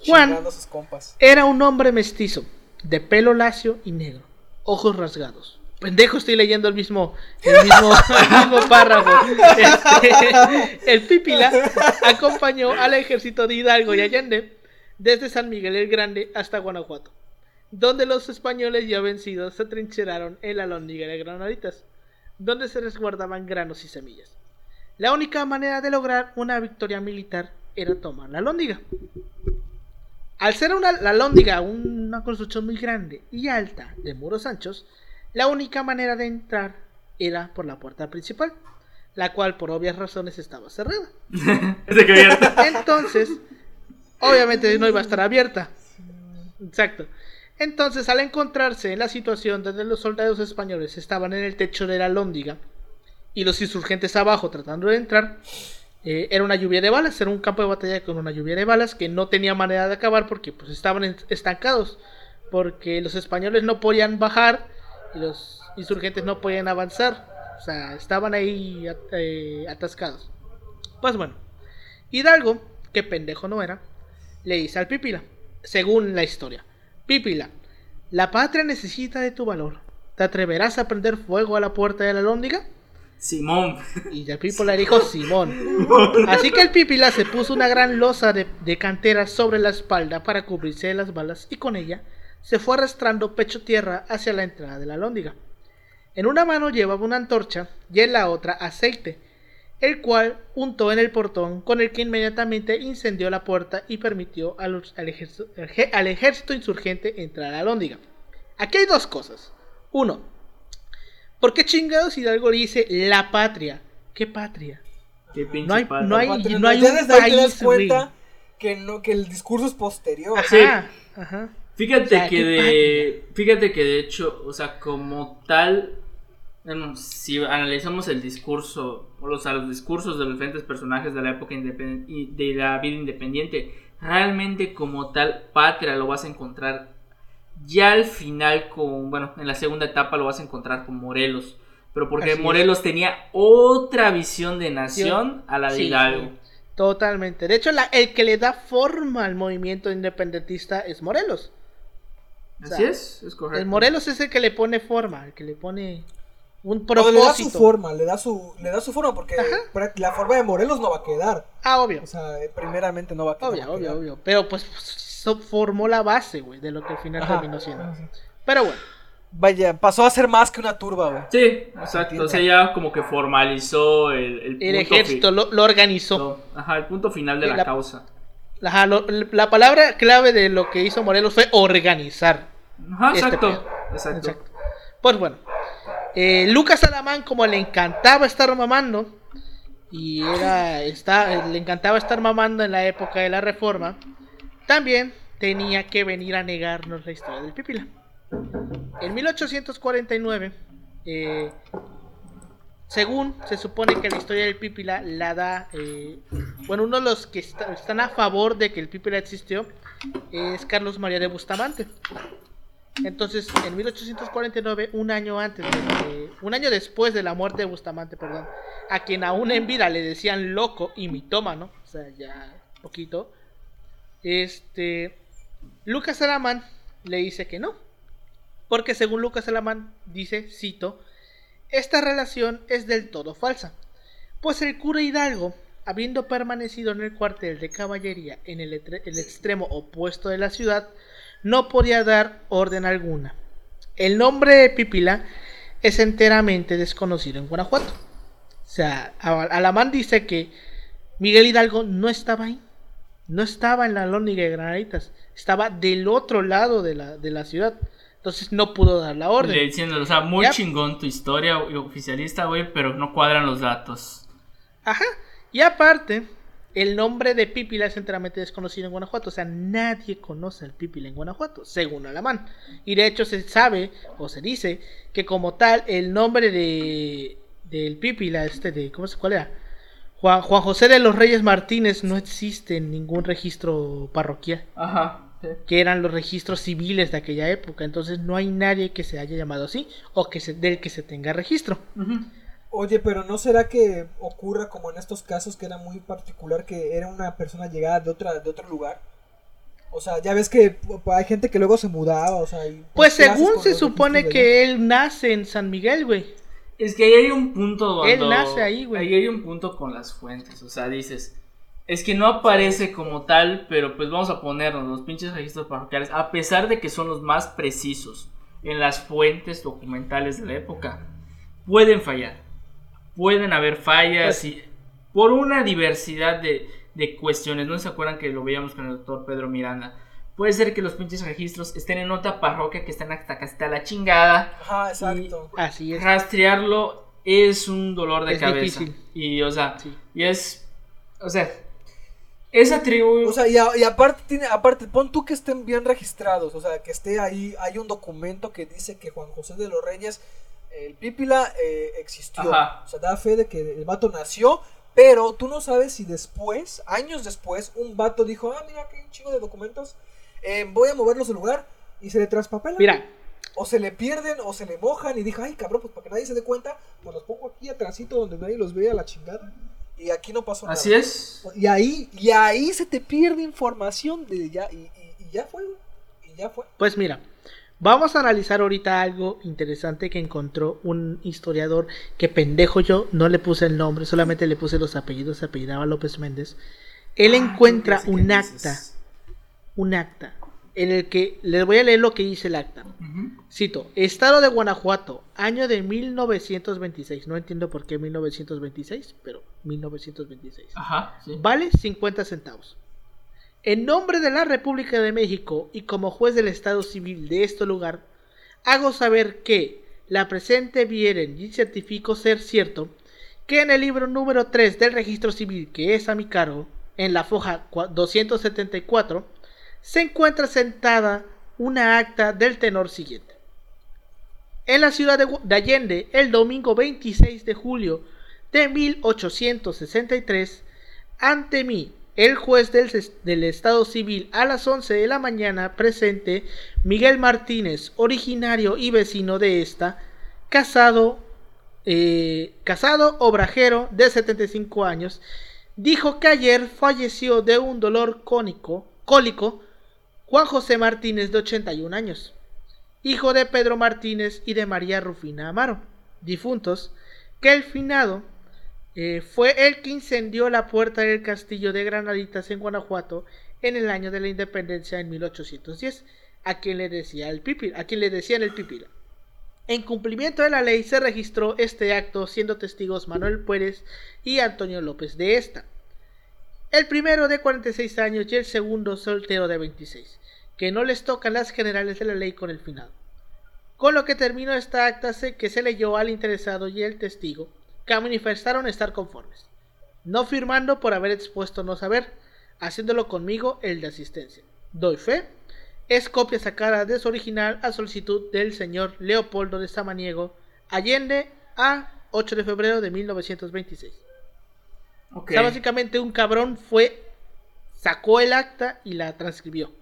S1: Juan
S3: sus compas.
S1: era un hombre mestizo, de pelo lacio y negro, ojos rasgados. Pendejo, estoy leyendo el mismo, *laughs* el mismo, párrafo. Este, el Pípila acompañó al ejército de Hidalgo y Allende desde San Miguel el Grande hasta Guanajuato, donde los españoles ya vencidos se trincheraron en la lóndiga de Granaditas, donde se resguardaban granos y semillas. La única manera de lograr una victoria militar era tomar la lóndiga. Al ser una, la lóndiga una construcción muy grande y alta de muros anchos, la única manera de entrar era por la puerta principal, la cual por obvias razones estaba cerrada. *laughs* Entonces, obviamente no iba a estar abierta. Exacto. Entonces, al encontrarse en la situación donde los soldados españoles estaban en el techo de la lóndiga y los insurgentes abajo tratando de entrar, eh, era una lluvia de balas, era un campo de batalla con una lluvia de balas que no tenía manera de acabar porque pues estaban estancados, porque los españoles no podían bajar los insurgentes no podían avanzar, o sea, estaban ahí eh, atascados. Pues bueno, Hidalgo, que pendejo no era, le dice al Pípila, según la historia, Pípila, la patria necesita de tu valor. ¿Te atreverás a prender fuego a la puerta de la lóndiga?
S2: Simón.
S1: Y el Pípila le dijo Simón. Así que el Pípila se puso una gran losa de, de cantera sobre la espalda para cubrirse de las balas y con ella se fue arrastrando pecho tierra hacia la entrada de la lóndiga. En una mano llevaba una antorcha y en la otra aceite, el cual untó en el portón con el que inmediatamente incendió la puerta y permitió al, ejército, al ejército insurgente entrar a la lóndiga. Aquí hay dos cosas. Uno, ¿por qué chingados Hidalgo le dice la patria? ¿Qué patria?
S2: Qué pinche
S1: No hay- no hay-
S3: Patria,
S1: no hay un país, güey.
S3: cuenta que, no, que el discurso es posterior.
S1: Ajá,
S2: Sí.
S1: ajá.
S2: Fíjate
S1: O sea,
S2: que de. Fíjate que de hecho, o sea, como tal. bueno, si analizamos el discurso, o los, los discursos de los diferentes personajes de la época de la vida independiente, realmente como tal, patria lo vas a encontrar ya al final con, bueno, en la segunda etapa lo vas a encontrar con Morelos. Pero porque
S1: Así es.
S2: Morelos tenía otra visión de nación a la de
S1: Sí,
S2: Hidalgo.
S1: sí, totalmente. De hecho, la- el que le da forma al movimiento independentista es Morelos. O sea,
S2: Así es, es correcto.
S1: El Morelos es el que le pone forma, el que le pone un
S3: O le da su
S1: propósito.
S3: forma, le da su, le da su forma, porque la forma de Morelos no va a quedar.
S1: Ah, obvio.
S3: O sea, eh, primeramente no va a quedar.
S1: Obvio, obvio, obvio. Pero pues so- formó la base, güey, de lo que al final
S3: Ajá.
S1: terminó siendo.
S3: Ajá.
S1: Pero bueno,
S3: Vaya, pasó a ser más que una turba, güey.
S2: Sí, exacto. O sea, ya como que formalizó el, el,
S1: el
S2: punto
S1: ejército lo, lo organizó.
S2: Ajá, el punto final de la,
S1: la-
S2: causa.
S1: Ajá, lo- la palabra clave de lo que hizo Morelos fue organizar.
S2: Ajá,
S1: este
S2: exacto. exacto.
S1: Exacto. Pues bueno, eh, Lucas Alamán, como le encantaba estar mamando, y era, está, le encantaba estar mamando en la época de la reforma, también tenía que venir a negarnos la historia del Pípila. En 1849, eh, según se supone que la historia del Pípila la da, eh, bueno, uno de los que está- están a favor de que el Pípila existió es Carlos María de Bustamante. Entonces, en 1849, un año antes, de un año después de la muerte de Bustamante, perdón, a quien aún en vida le decían loco y mitómano, o sea, ya poquito, este, Lucas Alamán le dice que no, porque según Lucas Alamán dice, cito, esta relación es del todo falsa, pues el cura Hidalgo, habiendo permanecido en el cuartel de caballería en el extremo opuesto de la ciudad, no podía dar orden alguna. El nombre de Pipila es enteramente desconocido en Guanajuato. O sea, Al- Alamán dice que Miguel Hidalgo no estaba ahí. No estaba en la lóndiga de Granaditas. Estaba del otro lado de la, de la ciudad. Entonces no pudo dar la orden.
S2: Le diciendo, o sea, muy chingón tu historia y oficialista, güey, pero no cuadran los datos.
S1: Ajá. Y aparte, el nombre de Pípila es enteramente desconocido en Guanajuato. O sea, nadie conoce al Pípila en Guanajuato, según Alamán. Y de hecho se sabe, o se dice, que como tal, el nombre de del Pípila, este de, ¿cómo se cuál era? Juan, Juan José de los Reyes Martínez no existe en ningún registro parroquial.
S2: Ajá.
S1: que eran los registros civiles de aquella época. Entonces no hay nadie que se haya llamado así o que se, del que se tenga registro.
S3: Oye, pero ¿no será que ocurra como en estos casos que era muy particular que era una persona llegada de otra de otro lugar? O sea, ya ves que p- hay gente que luego se mudaba, o sea, y-
S1: Pues
S3: ¿qué haces
S1: según se supone que él nace en San Miguel, güey.
S2: Es que ahí hay un punto
S1: Él nace ahí, güey.
S2: Ahí hay un punto con las fuentes. O sea, dices. Es que no aparece como tal, pero pues vamos a ponernos los pinches registros parroquiales. A pesar de que son los más precisos en las fuentes documentales de la época, pueden fallar. Pueden haber fallas
S1: Pues-
S2: y por una diversidad de, de cuestiones. ¿No se acuerdan que lo veíamos con el doctor Pedro Miranda? Puede ser que los pinches registros estén en otra parroquia que están hasta casi a la chingada.
S3: Ajá, exacto.
S1: Así es.
S2: Rastrearlo es un dolor de
S1: Es
S2: cabeza.
S1: difícil.
S2: Y, o sea,
S1: Sí.
S2: y es. O sea, esa tribu.
S3: O sea, y, a- y aparte tiene, aparte, pon tú que estén bien registrados, o sea, que esté ahí, hay un documento que dice que Juan José de los Reyes, el Pípila, eh, existió.
S2: Ajá.
S3: O sea, da fe de que el vato nació, pero tú no sabes si después, años después, un vato dijo, ah, mira, que hay un chingo de documentos, eh, voy a moverlos del lugar, y se le traspapela.
S1: Mira,
S3: O se le pierden, o se le mojan, y dijo, ay, cabrón, pues para que nadie se dé cuenta, pues los pongo aquí atrásito donde nadie los vea la chingada. Y aquí no pasó nada.
S2: Así es.
S3: Y ahí, y ahí se te pierde información de ya, y, y- y ya fue. Y ya fue.
S1: pues mira, vamos a analizar ahorita algo interesante que encontró un historiador que pendejo yo, no le puse el nombre, solamente le puse los apellidos, se apellidaba López Méndez. Él
S2: Ah,
S1: encuentra un acta, un acta, en el que les voy a leer lo que dice el acta. Cito, Estado de Guanajuato, año de 1926. No entiendo por qué 1926, pero 1926.
S2: Ajá, sí.
S1: Vale 50 centavos. En nombre de la República de México y como juez del Estado Civil de este lugar, hago saber que la presente vieren y certifico ser cierto que en el libro número 3 del registro civil que es a mi cargo, en la foja cua- 274, se encuentra sentada una acta del tenor siguiente. En la ciudad de Allende, el domingo 26 de julio de 1863, ante mí, el juez del, Estado Civil a las 11 de la mañana presente, Miguel Martínez, originario y vecino de esta, casado, eh, casado obrajero de 75 años, dijo que ayer falleció de un dolor cónico, cólico Juan José Martínez de 81 años, hijo de Pedro Martínez y de María Rufina Amaro, difuntos, que el finado eh, fue el que incendió la puerta del castillo de Granaditas en Guanajuato en el año de la independencia en 1810, a quien le decía el pipila, a quien le decían el pipila. En cumplimiento de la ley se registró este acto siendo testigos Manuel Pérez y Antonio López de esta. El primero de 46 años y el segundo soltero de 26, que no les tocan las generales de la ley con el finado. Con lo que terminó esta acta que se leyó al interesado y el testigo, que manifestaron estar conformes, no firmando por haber expuesto no saber, haciéndolo conmigo el de asistencia. Doy fe. Es copia sacada de su original a solicitud del señor Leopoldo de Samaniego, Allende, a 8 de febrero de 1926.
S2: Ok.
S1: O sea, básicamente un cabrón fue, sacó el acta y la transcribió.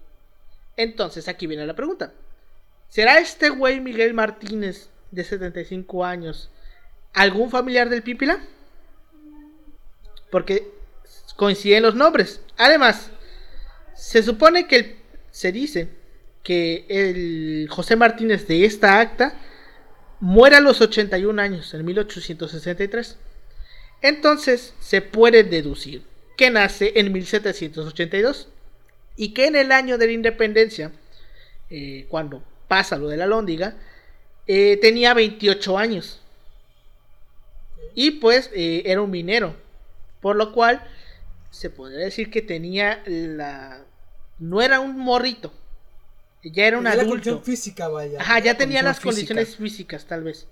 S1: Entonces, aquí viene la pregunta. ¿Será este güey Miguel Martínez, de 75 años, algún familiar del Pípila? Porque coinciden los nombres. Además, se supone que se dice que el José Martínez de esta acta muere a los 81 años, en 1863. Entonces se puede deducir que nace en 1782 y que en el año de la independencia, eh, cuando pasa lo de la lóndiga, eh, tenía 28 años. Y pues eh, era un minero, por lo cual se podría decir que tenía la... no era un morrito, Ya era un
S3: Tenía la
S1: adulto.
S3: condición física, vaya.
S1: Ajá, ya
S3: La
S1: tenía las
S3: física.
S1: condiciones físicas, tal vez,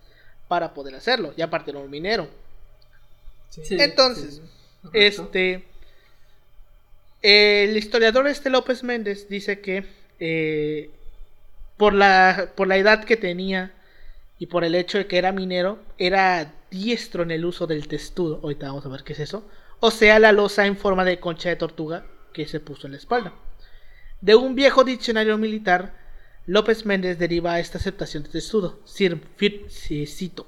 S1: para poder hacerlo. Y aparte era un minero.
S3: Sí.
S1: Entonces,
S2: sí.
S1: Este. El historiador este López Méndez dice que eh, por, la, por la edad que tenía y por el hecho de que era minero, era diestro en el uso del testudo. Ahorita vamos a ver qué es eso. O sea, la losa en forma de concha de tortuga que se puso en la espalda. De un viejo diccionario militar, López Méndez deriva esta aceptación de testudo. Cito.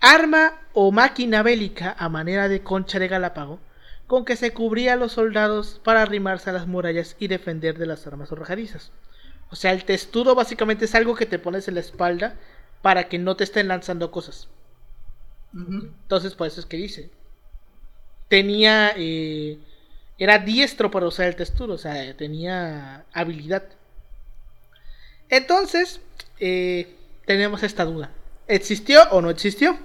S1: Arma o máquina bélica a manera de concha de Galápago, con que se cubría a los soldados para arrimarse a las murallas y defender de las armas arrojadizas. O sea, el testudo básicamente es algo que te pones en la espalda para que no te estén lanzando cosas. Entonces, por eso es que dice. Tenía. eh, era diestro para usar el testudo, o sea, tenía habilidad. Entonces, eh, tenemos esta duda. ¿Existió o no existió?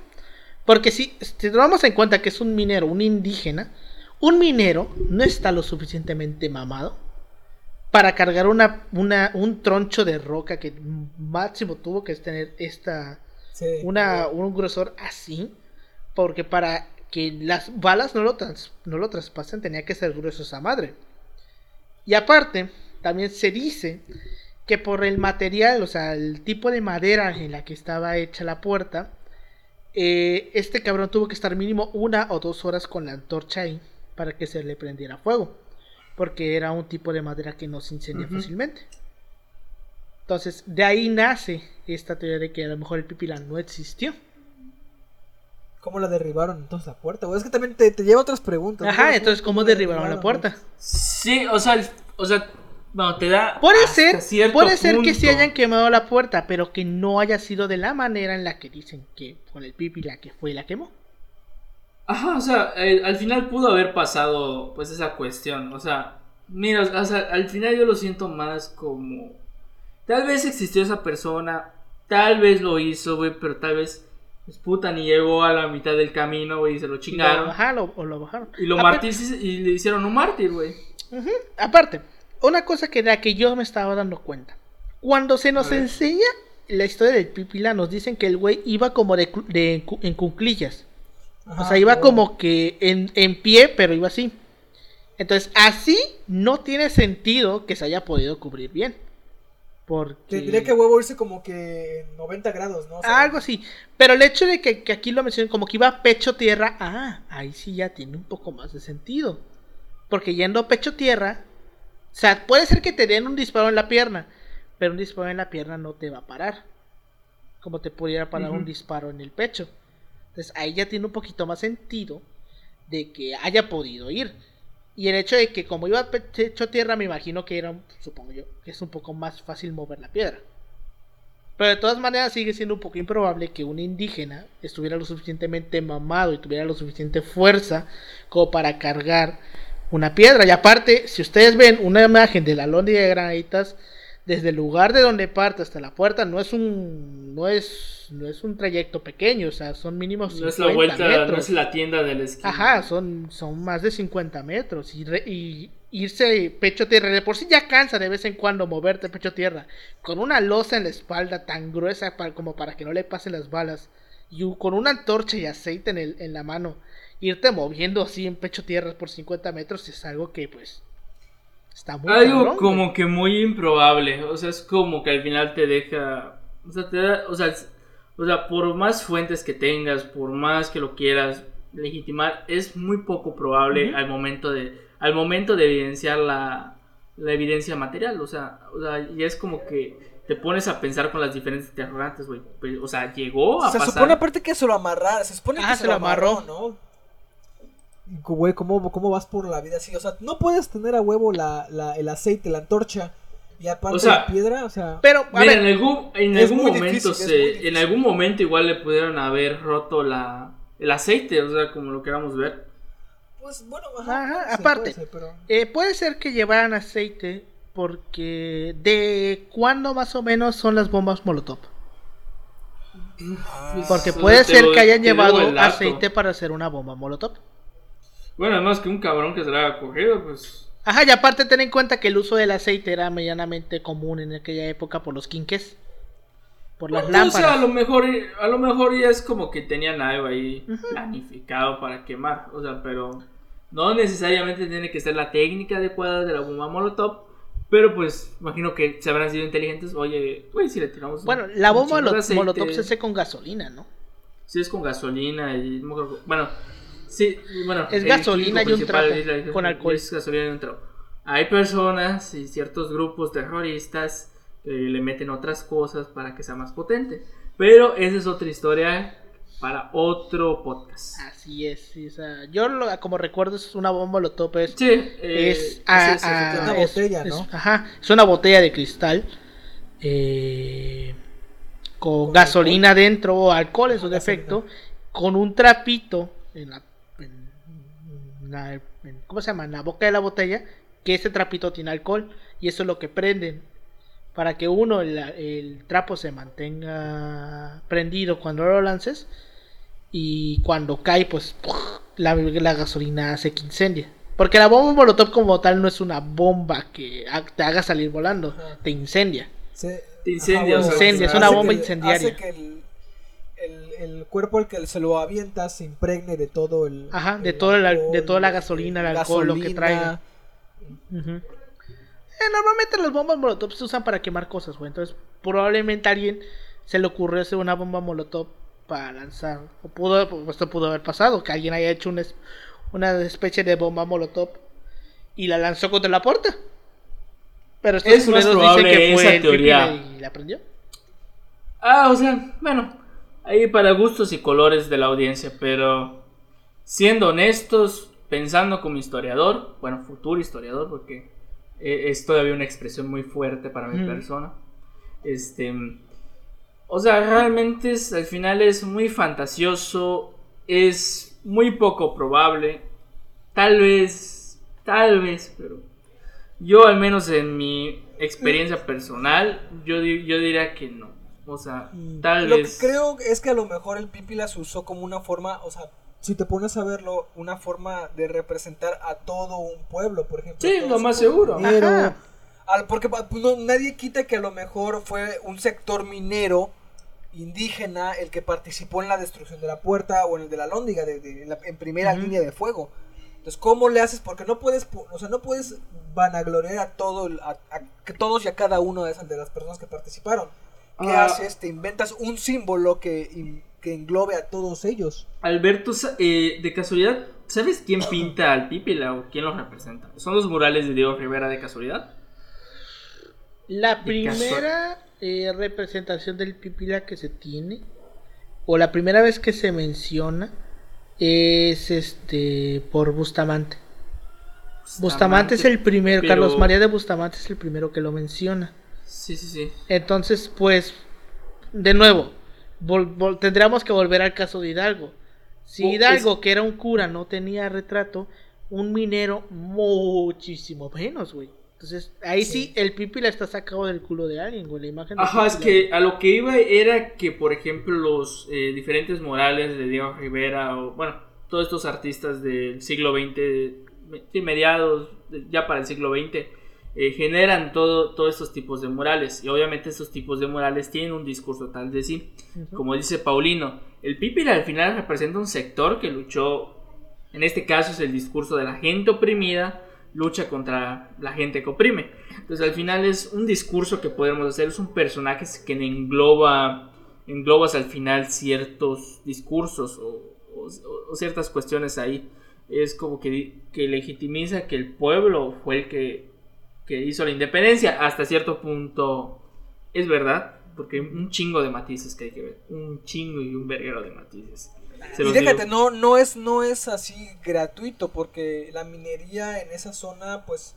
S1: Porque si, si tomamos en cuenta que es un minero, un indígena, un minero no está lo suficientemente mamado para cargar una, una- un troncho de roca que máximo tuvo que tener esta,
S3: Sí.
S1: una, un grosor así, porque para que las balas no lo, trans- no lo traspasen tenía que ser grueso esa madre. Y aparte, también se dice que por el material, o sea, el tipo de madera en la que estaba hecha la puerta, eh, este cabrón tuvo que estar mínimo una o dos horas con la antorcha ahí para que se le prendiera fuego, porque era un tipo de madera que no se incendia fácilmente. Entonces, de ahí nace esta teoría de que a lo mejor el pipilán no existió.
S3: ¿Cómo la derribaron entonces la puerta? güey? es que también te, te lleva otras preguntas.
S1: Ajá,
S3: ¿no?
S1: entonces, ¿cómo derribaron la puerta?
S2: Sí, o sea, el- o sea, bueno, te da.
S1: Puede ser, puede ser que sí hayan quemado la puerta, pero que no haya sido de la manera en la que dicen que con el pipila que fue y la quemó.
S2: Ajá, o sea, el- al final pudo haber pasado pues esa cuestión. O sea, mira, o sea, al final yo lo siento más como... Tal vez existió esa persona, tal vez lo hizo, güey, pero tal vez, pues puta, ni llegó a la mitad del camino, güey, y se lo
S1: Y lo
S2: chingaron.
S1: bajaron o lo bajaron.
S2: Y lo
S1: Aparte-
S2: y le hicieron un mártir, güey.
S1: Aparte, una cosa que de la que yo me estaba dando cuenta. Cuando se nos enseña la historia del Pipila, nos dicen que el güey iba como de, de en cu- en cuclillas.
S3: Ajá,
S1: o sea, iba como que en, en pie, pero iba así. Entonces, así no tiene sentido que se haya podido cubrir bien. Porque...
S3: Tendría que huevo irse como que en 90 grados, ¿no? O sea,
S1: Algo así. Pero el hecho de que, que aquí lo mencionen como que iba pecho tierra, ah, ahí sí ya tiene un poco más de sentido. Porque yendo pecho tierra, o sea, puede ser que te den un disparo en la pierna, pero un disparo en la pierna no te va a parar. Como te pudiera parar un disparo en el pecho. Entonces ahí ya tiene un poquito más sentido de que haya podido ir. Y el hecho de que como iba pecho tierra, me imagino que era, supongo yo, que es un poco más fácil mover la piedra. Pero de todas maneras sigue siendo un poco improbable que un indígena estuviera lo suficientemente mamado y tuviera lo suficiente fuerza como para cargar una piedra. Y aparte, si ustedes ven una imagen de la lóndiga de granitas, desde el lugar de donde parte hasta la puerta no es un no es no es un trayecto pequeño, o sea, son mínimos
S2: No es la
S1: 50
S2: vuelta, no es la tienda de la esquina.
S1: Ajá, son, son más de 50 metros. Y, re- y irse pecho tierra, de por sí ya cansa de vez en cuando moverte pecho tierra. Con una losa en la espalda tan gruesa para, como para que no le pasen las balas. Y con una antorcha y aceite en, el, en la mano. Irte moviendo así en pecho tierra por 50 metros es algo que pues... Está muy
S2: Algo
S1: cabrón,
S2: como
S1: güey.
S2: que muy improbable. O sea, es como que al final te deja. O sea, te da. O sea, o sea, por más fuentes que tengas, por más que lo quieras legitimar, es muy poco probable al momento de. Al momento de evidenciar la, la evidencia material. O sea, o sea, y es como que te pones a pensar con las diferentes interrogantes, güey. Pues, O sea, llegó a
S3: Se
S2: pasar.
S3: supone aparte que se lo amarrar, se supone
S1: Ah,
S3: que
S1: se
S3: se,
S1: lo
S3: lo amarró,
S1: amarró.
S3: ¿no? Güey, ¿cómo, ¿cómo vas por la vida así? O sea, no puedes tener a huevo la, la, el aceite, la antorcha y aparte
S2: O sea,
S3: la piedra, o sea...
S1: Pero, a
S2: Mira,
S1: ver,
S2: en algún, en algún momento
S3: difícil,
S2: se, en algún momento igual le pudieron haber roto la el aceite, o sea, como lo queramos ver.
S3: Pues bueno,
S1: Ajá, aparte.
S3: puede ser, pero-
S1: eh, puede ser que llevaran aceite porque... ¿De cuándo más o menos son las bombas Molotov? Porque
S2: O sea,
S1: puede ser que hayan llevado aceite para hacer una bomba molotov.
S2: Bueno, además que un cabrón que se la haya cogido, pues
S1: Ajá, y aparte ten en cuenta que el uso del aceite era medianamente común en aquella época por los quinques. Por las
S2: Bueno, o
S1: lámparas.
S2: sea, a lo mejor, a lo mejor ya es como que tenían algo ahí planificado para quemar. O sea, pero no necesariamente tiene que ser la técnica adecuada de la bomba molotov. Pero pues, imagino que se habrán sido inteligentes. Oye, güey, si le tiramos. un-
S1: Bueno, la bomba molotov se hace con gasolina, ¿no?
S2: Sí, es con gasolina y. Bueno, sí, bueno.
S1: Es gasolina y un trapo,
S2: la-
S1: con alcohol.
S2: Es gasolina y un trapo. Hay personas y ciertos grupos terroristas que le meten otras cosas para que sea más potente. Pero esa es otra historia para otro podcast.
S1: Así es. sí, o sea, yo lo- como recuerdo es una bomba molotov es
S2: Sí, eh,
S1: es, a-
S2: es,
S1: a-.
S3: Una botella, ¿no?
S1: ajá, es una botella de cristal eh, con,
S3: Con
S1: gasolina dentro o alcohol en su defecto, con un trapito en la, la- en- ¿cómo se llama? En la boca de la botella, que ese trapito tiene alcohol y eso es lo que prenden para que uno el, el trapo se mantenga prendido cuando lo lances y cuando cae pues la, la gasolina hace que incendia. Porque la bomba molotov como tal no es una bomba que ha- te haga salir volando,
S3: Ajá.
S1: te incendia.
S3: Se-
S2: Te incendia,
S3: Ajá,
S2: o sea,
S1: Incendia, es una bomba incendiaria.
S3: Hace que el, el, el cuerpo al que se lo avienta se impregne de todo el.
S1: Ajá, de todo el al- de toda la gasolina, el alcohol, lo que traiga. Eh, normalmente las bombas molotov se usan para quemar cosas, güey. Entonces, probablemente a alguien se le ocurrió hacer una bomba molotov para lanzar. O pudo, esto pudo haber pasado, que alguien haya hecho una, es- una especie de bomba molotov y la lanzó contra la puerta. Pero estos
S2: Es más probable
S1: dicen que fue
S2: esa teoría.
S1: Y la prendió.
S2: Ah, o sea, bueno, ahí para gustos y colores de la audiencia, pero siendo honestos, pensando como historiador, bueno, futuro historiador, porque eh, es todavía una expresión muy fuerte para mi persona. Este, o sea, realmente es, al final es muy fantasioso, es muy poco probable, tal vez, tal vez, pero yo al menos en mi experiencia personal, yo, yo diría que no. O sea, tal
S3: Lo
S2: vez...
S3: que creo es que a lo mejor el Pipi las usó como una forma, o sea, si te pones a verlo, una forma de representar a todo un pueblo, por ejemplo.
S2: Sí, lo más seguro.
S3: minero.
S1: Ajá.
S3: Al- porque pues, no- nadie quita que a lo mejor fue un sector minero indígena el que participó en la destrucción de la puerta o en el de la lóndiga de, de- en, la- en primera línea de fuego. Entonces, ¿cómo le haces? Porque no puedes, pu- o sea, no puedes vanagloriar a todo, el- a, a que todos y a cada una de, esas, de las personas que participaron. ¿Qué
S2: Ah.
S3: haces? Te inventas un símbolo que, in- que englobe a todos ellos.
S2: Alberto, eh, de casualidad, ¿sabes quién pinta al Pipila o quién lo representa? ¿Son los murales de Diego Rivera de casualidad?
S1: La
S2: De
S1: primera eh, representación del pipila que se tiene, o la primera vez que se menciona, es este por Bustamante. Bustamante es el primero,
S2: pero-
S1: Carlos María de Bustamante es el primero que lo menciona.
S2: Sí, sí, sí.
S1: Entonces, pues, de nuevo, tendríamos que volver al caso de Hidalgo. Si
S2: Oh,
S1: Hidalgo, que era un cura, no tenía retrato, un minero muchísimo menos, güey. Entonces, ahí sí,
S3: Sí.
S1: el pipila está sacado del culo de alguien, güey. La imagen
S2: Ajá, es que a lo que iba era que, por ejemplo, los eh, diferentes murales de Diego Rivera, o bueno, todos estos artistas del siglo XX, sí, mediados, de- ya para el siglo XX, eh, generan todo, todos estos tipos de murales. Y obviamente estos tipos de murales tienen un discurso tal de sí. Como dice Paulino, el Pípila al final representa un sector que luchó, en este caso es el discurso de la gente oprimida, lucha contra la gente que oprime. Entonces al final es un discurso que podemos hacer, es un personaje que engloba, englobas al final ciertos discursos o, o- o ciertas cuestiones ahí. Es como que, que legitimiza que el pueblo fue el que, que hizo la independencia. Hasta cierto punto es verdad, porque hay un chingo de matices que hay que ver. Un chingo y un verguero de matices. Se
S3: Y déjate,
S2: digo.
S3: no, no es, no es así gratuito, porque la minería en esa zona, pues,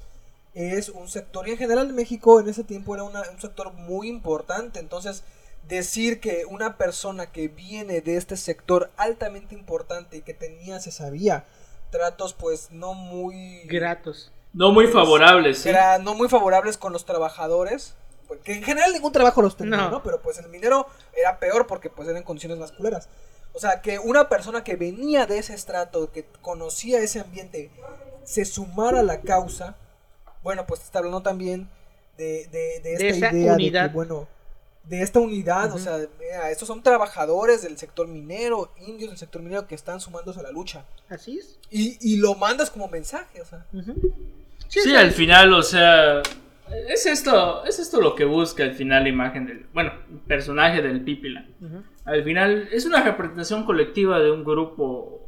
S3: es un sector, y en general en México en ese tiempo era una- un sector muy importante. Entonces, decir que una persona que viene de este sector altamente importante y que tenía, se sabía, tratos pues no muy
S1: Gratos.
S2: No muy favorables, ¿sí?
S3: era no muy favorables con los trabajadores. Porque en general ningún trabajo los tenía,
S1: No.
S3: ¿no? Pero pues el minero era peor porque pues eran condiciones más culeras. O sea, que una persona que venía de ese estrato, que conocía ese ambiente, se sumara a la causa, Bueno, pues está hablando también de, de, de esta
S1: De esa
S3: idea
S1: unidad.
S3: de que, bueno, de esta unidad, o sea, mira, estos son trabajadores del sector minero, indios del sector minero que están sumándose a la lucha.
S1: Así es.
S3: Y, y lo mandas como mensaje, o sea.
S2: Sí, al final, o sea, es esto, es esto lo que busca al final la imagen del, bueno, personaje del Pipila.
S1: ujú.
S2: Al final es una representación colectiva de un grupo,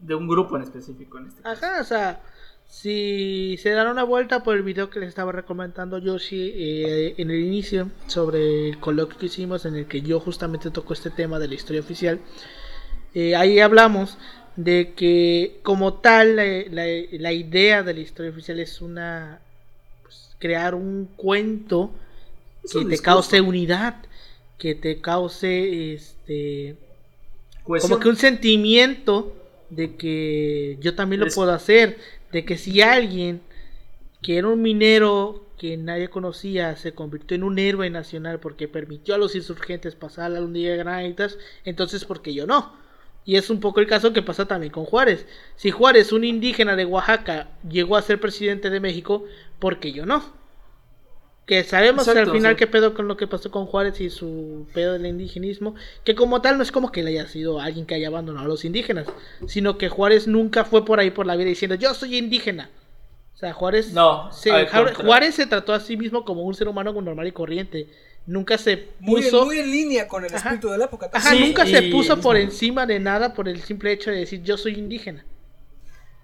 S2: de un grupo en específico en este caso.
S1: Ajá, o sea, si se dan una vuelta por el video que les estaba recomendando Yoshi eh, en el inicio sobre el coloquio que hicimos en el que yo justamente tocó este tema de la historia oficial, eh, ahí hablamos de que como tal la, la- la idea de la historia oficial es una pues, crear un cuento
S2: Es
S1: que
S2: un
S1: te
S2: discurso.
S1: cause unidad, que te cause este
S2: Cohesión.
S1: como que un sentimiento de que yo también lo
S2: Es-
S1: puedo hacer, de que si alguien que era un minero que nadie conocía se convirtió en un héroe nacional porque permitió a los insurgentes pasar la luna de granitas, entonces porque yo no. Y es un poco el caso que pasa también con Juárez. Si Juárez, un indígena de Oaxaca, llegó a ser presidente de México, porque yo no. Que sabemos
S2: Exacto,
S1: al final
S2: sí.
S1: qué pedo con lo que pasó con Juárez y su pedo del indigenismo, que como tal no es como que él haya sido alguien que haya abandonado a los indígenas, sino que Juárez nunca fue por ahí por la vida diciendo yo soy indígena. O sea, Juárez,
S2: No,
S1: se, Juárez, se trató a sí mismo como un ser humano normal y corriente. Nunca se
S3: Muy,
S1: puso,
S3: muy en línea con el
S1: Ajá.
S3: espíritu de la época.
S1: ajá,
S2: Sí,
S1: nunca se puso por encima de nada por el simple hecho de decir yo soy indígena.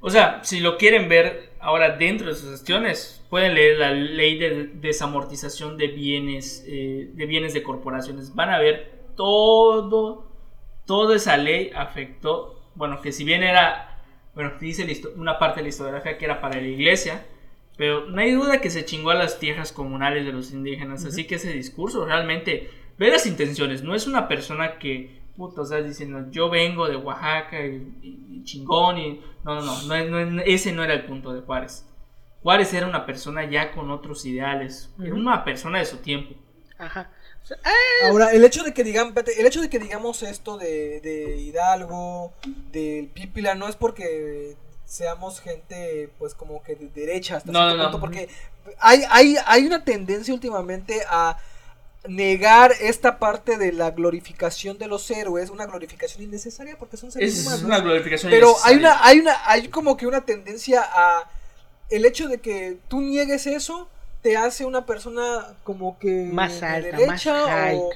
S2: O sea, si lo quieren ver ahora dentro de sus gestiones, pueden leer la ley de desamortización de bienes, eh, de bienes de corporaciones. Van a ver todo, toda esa ley afectó, bueno, que si bien era, bueno, dice una parte de la historiografía que era para la iglesia, pero no hay duda que se chingó a las tierras comunales de los indígenas. Así que ese discurso realmente ve las intenciones. No es una persona que, puta, o sea, diciendo yo vengo de Oaxaca y, y- y chingón y. No, no, no, no, es- no es- ese no era el punto de Juárez. Juárez era una persona ya con otros ideales. Era una persona de su tiempo.
S1: Ajá. Ah,
S3: Ahora, el hecho de que digamos, el hecho de que digamos esto de, de Hidalgo, del Pípila, no es porque seamos gente, pues como que de derecha hasta
S2: No,
S3: cierto
S2: no, no.
S3: punto, porque hay, hay, hay una tendencia últimamente a negar esta parte de la glorificación de los héroes, una glorificación innecesaria porque son seres
S2: Es
S3: humanos.
S2: una glorificación.
S3: Pero hay una, hay una, hay como que una tendencia a el hecho de que tú niegues eso te hace una persona como que
S1: Más
S3: de
S1: alta,
S3: derecha
S1: más
S3: o.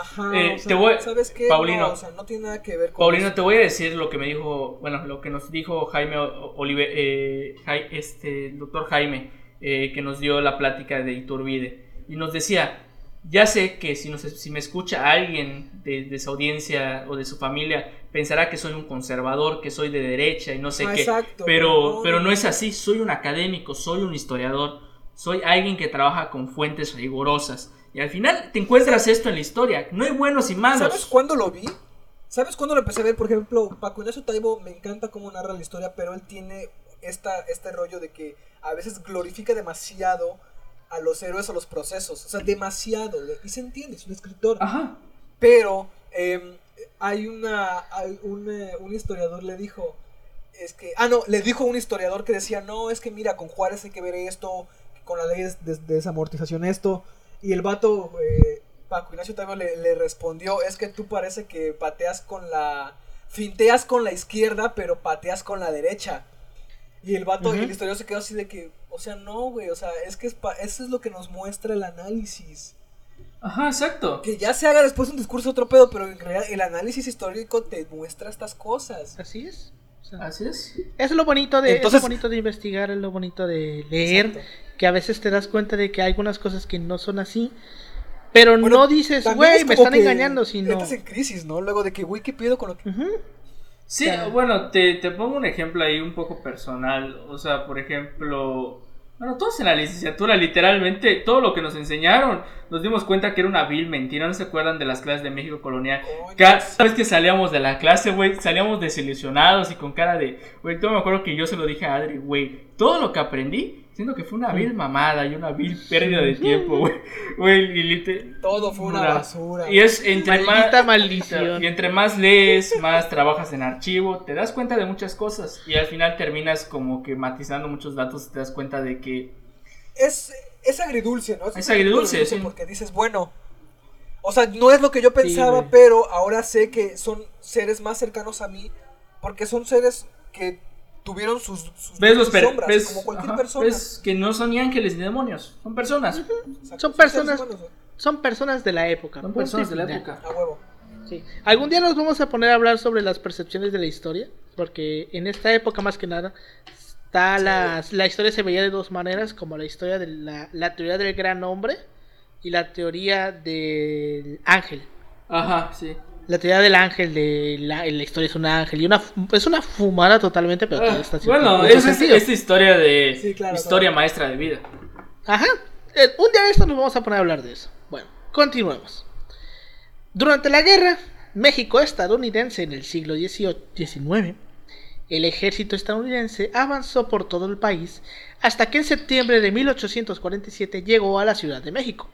S3: ajá,
S2: Eh,
S3: o sea,
S2: te voy-
S3: ¿sabes qué?
S2: Paulino.
S3: No, o sea, no tiene nada que ver con
S2: Paulino,
S3: eso.
S2: te voy a decir lo que me dijo, bueno, lo que nos dijo Jaime Olive, eh, este, el doctor Jaime, eh, que nos dio la plática de Iturbide. Y nos decía, ya sé que si, nos, si me escucha alguien de, de su audiencia o de su familia, pensará que soy un conservador, que soy de derecha y no sé
S3: Ah,
S2: qué.
S3: exacto,
S2: pero,
S3: no,
S2: pero
S3: no
S2: es así, soy un académico, soy un historiador, soy alguien que trabaja con fuentes rigurosas. Y al final te encuentras esto en la historia. No hay buenos y malos.
S3: ¿Sabes cuándo lo vi? ¿Sabes cuándo lo empecé a ver? Por ejemplo, Paco Ignacio Taibo me encanta cómo narra la historia, pero él tiene esta, este rollo de que a veces glorifica demasiado a los héroes o los procesos. O sea, demasiado. Y se entiende, es un escritor.
S2: Ajá.
S3: Pero em, hay una. Hay un, eh, un historiador le dijo. Es que. Ah, no, le dijo un historiador que decía: No, es que mira, con Juárez hay que ver esto. Con la ley de, de- de desamortización esto. Y el vato. eh, Paco Ignacio Taibo le, le respondió: Es que tú parece que pateas con la. Finteas con la izquierda, pero pateas con la derecha. Y el vato, el historiador se quedó así de que. O sea, no, güey. O sea, es que es pa- eso es lo que nos muestra el análisis.
S2: Ajá, exacto.
S3: Que ya se haga después un discurso otro pedo, pero en realidad el análisis histórico te muestra estas cosas.
S1: así es. O sea,
S2: Así es.
S1: es lo bonito de
S3: Entonces-
S1: es lo bonito de investigar, es lo bonito de leer,
S3: Exacto.
S1: Que a veces te das cuenta de que hay algunas cosas que no son así, pero
S3: Bueno,
S1: no dices, güey,
S3: es
S1: me están
S3: que
S1: engañando, sino
S3: Entras en crisis, ¿no? Luego de que, güey, ¿qué pido con lo que.?
S2: Sí, bueno, te, te pongo un ejemplo ahí un poco personal. O sea, por ejemplo, bueno, todos en la licenciatura, literalmente, todo lo que nos enseñaron, nos dimos cuenta que era una vil mentira. ¿No se acuerdan de las clases de México colonial? Cada vez que salíamos de la clase, güey, salíamos desilusionados y con cara de, güey, todo me acuerdo que yo se lo dije a Adri, güey, todo lo que aprendí Siento que fue una vil mamada y una vil pérdida de tiempo, güey. *laughs* Güey, y lite-
S3: Todo fue una
S2: Una-
S3: basura.
S2: Y es entre
S1: Maldita
S2: más.
S1: maldición.
S2: Y entre más lees, más trabajas en archivo, te das cuenta de muchas cosas. Y al final terminas como que matizando muchos datos y te das cuenta de que.
S3: es, es agridulce, ¿no?
S2: Es agridulce, sí.
S3: Porque dices, bueno, o sea, no es lo que yo pensaba, pero ahora sé que son seres más cercanos a mí, porque son seres que tuvieron sus, sus
S2: Ves los per-
S3: sombras,
S2: ves,
S3: como cualquier
S2: ajá,
S3: persona.
S2: ves que no son ni ángeles ni demonios, son personas.
S1: Son personas.
S3: humanos,
S1: Son personas de la época.
S2: Son personas de la época.
S3: A huevo.
S1: Sí. Algún día nos vamos a poner a hablar sobre las percepciones de la historia, porque en esta época más que nada está las- la historia se veía de dos maneras, como la historia de la, la teoría del gran hombre y la teoría del ángel.
S2: Ajá, sí.
S1: La teoría del ángel de la, la historia es un ángel y una es una fumada totalmente, pero todo
S2: Ah,
S1: está
S2: bueno, es esta historia de
S3: Sí, claro,
S2: historia
S3: claro.
S2: maestra de vida.
S1: Ajá. Eh, un día de esto nos vamos a poner a hablar de eso. Bueno, continuemos. Durante la guerra México-estadounidense en el siglo XIX, el ejército estadounidense avanzó por todo el país hasta que en septiembre de 1847 llegó a la Ciudad de México.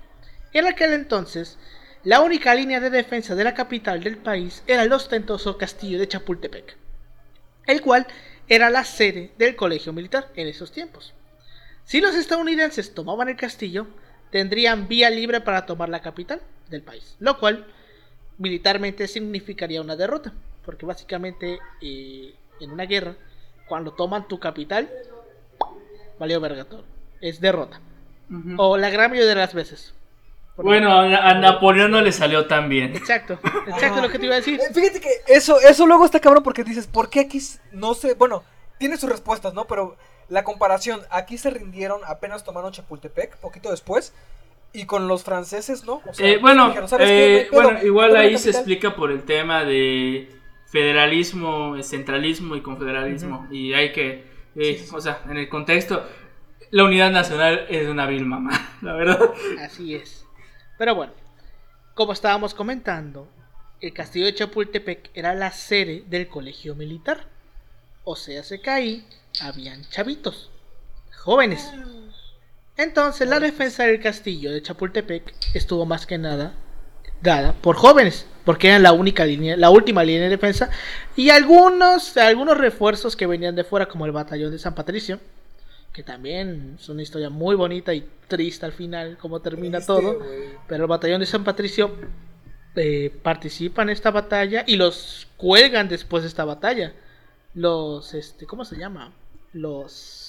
S1: En aquel entonces, la única línea de defensa de la capital del país era el ostentoso castillo de Chapultepec, el cual era la sede del colegio militar en esos tiempos. Si los estadounidenses tomaban el castillo, tendrían vía libre para tomar la capital del país, lo cual militarmente significaría una derrota, porque básicamente eh, en una guerra, cuando toman tu capital, valió verga todo, es derrota, o la gran mayoría de las veces.
S2: Bueno, a a Napoleón no le salió tan bien.
S1: exacto, exacto lo que te iba a decir.
S3: Eh, Fíjate que eso, eso luego está cabrón porque dices, ¿por qué aquí no sé? Bueno, tiene sus respuestas, ¿no? Pero la comparación, aquí se rindieron, apenas tomaron Chapultepec, poquito después, y con los franceses, ¿no? O sea,
S2: Eh, bueno,
S3: dijeron, "¿Sabes qué? No hay
S2: eh,
S3: pedo,
S2: bueno, igual ahí se
S3: capital".
S2: explica por el tema de federalismo, centralismo y confederalismo. Y hay que, eh,
S3: Sí, sí, sí.
S2: o sea, en el contexto, la unidad nacional es una vil mamá, *laughs* la verdad.
S1: Así es. Pero bueno, como estábamos comentando, el castillo de Chapultepec era la sede del colegio militar. O sea, se caí, habían chavitos, jóvenes. Entonces, la defensa del castillo de Chapultepec estuvo más que nada dada por jóvenes, porque eran la única línea, la última línea de defensa y algunos algunos refuerzos que venían de fuera como el batallón de San Patricio, que también es una historia muy bonita y triste al final como termina
S3: Triste,
S1: todo, pero el batallón de San Patricio eh, participa en esta batalla y los cuelgan después de esta batalla. Los este, ¿cómo se llama? Los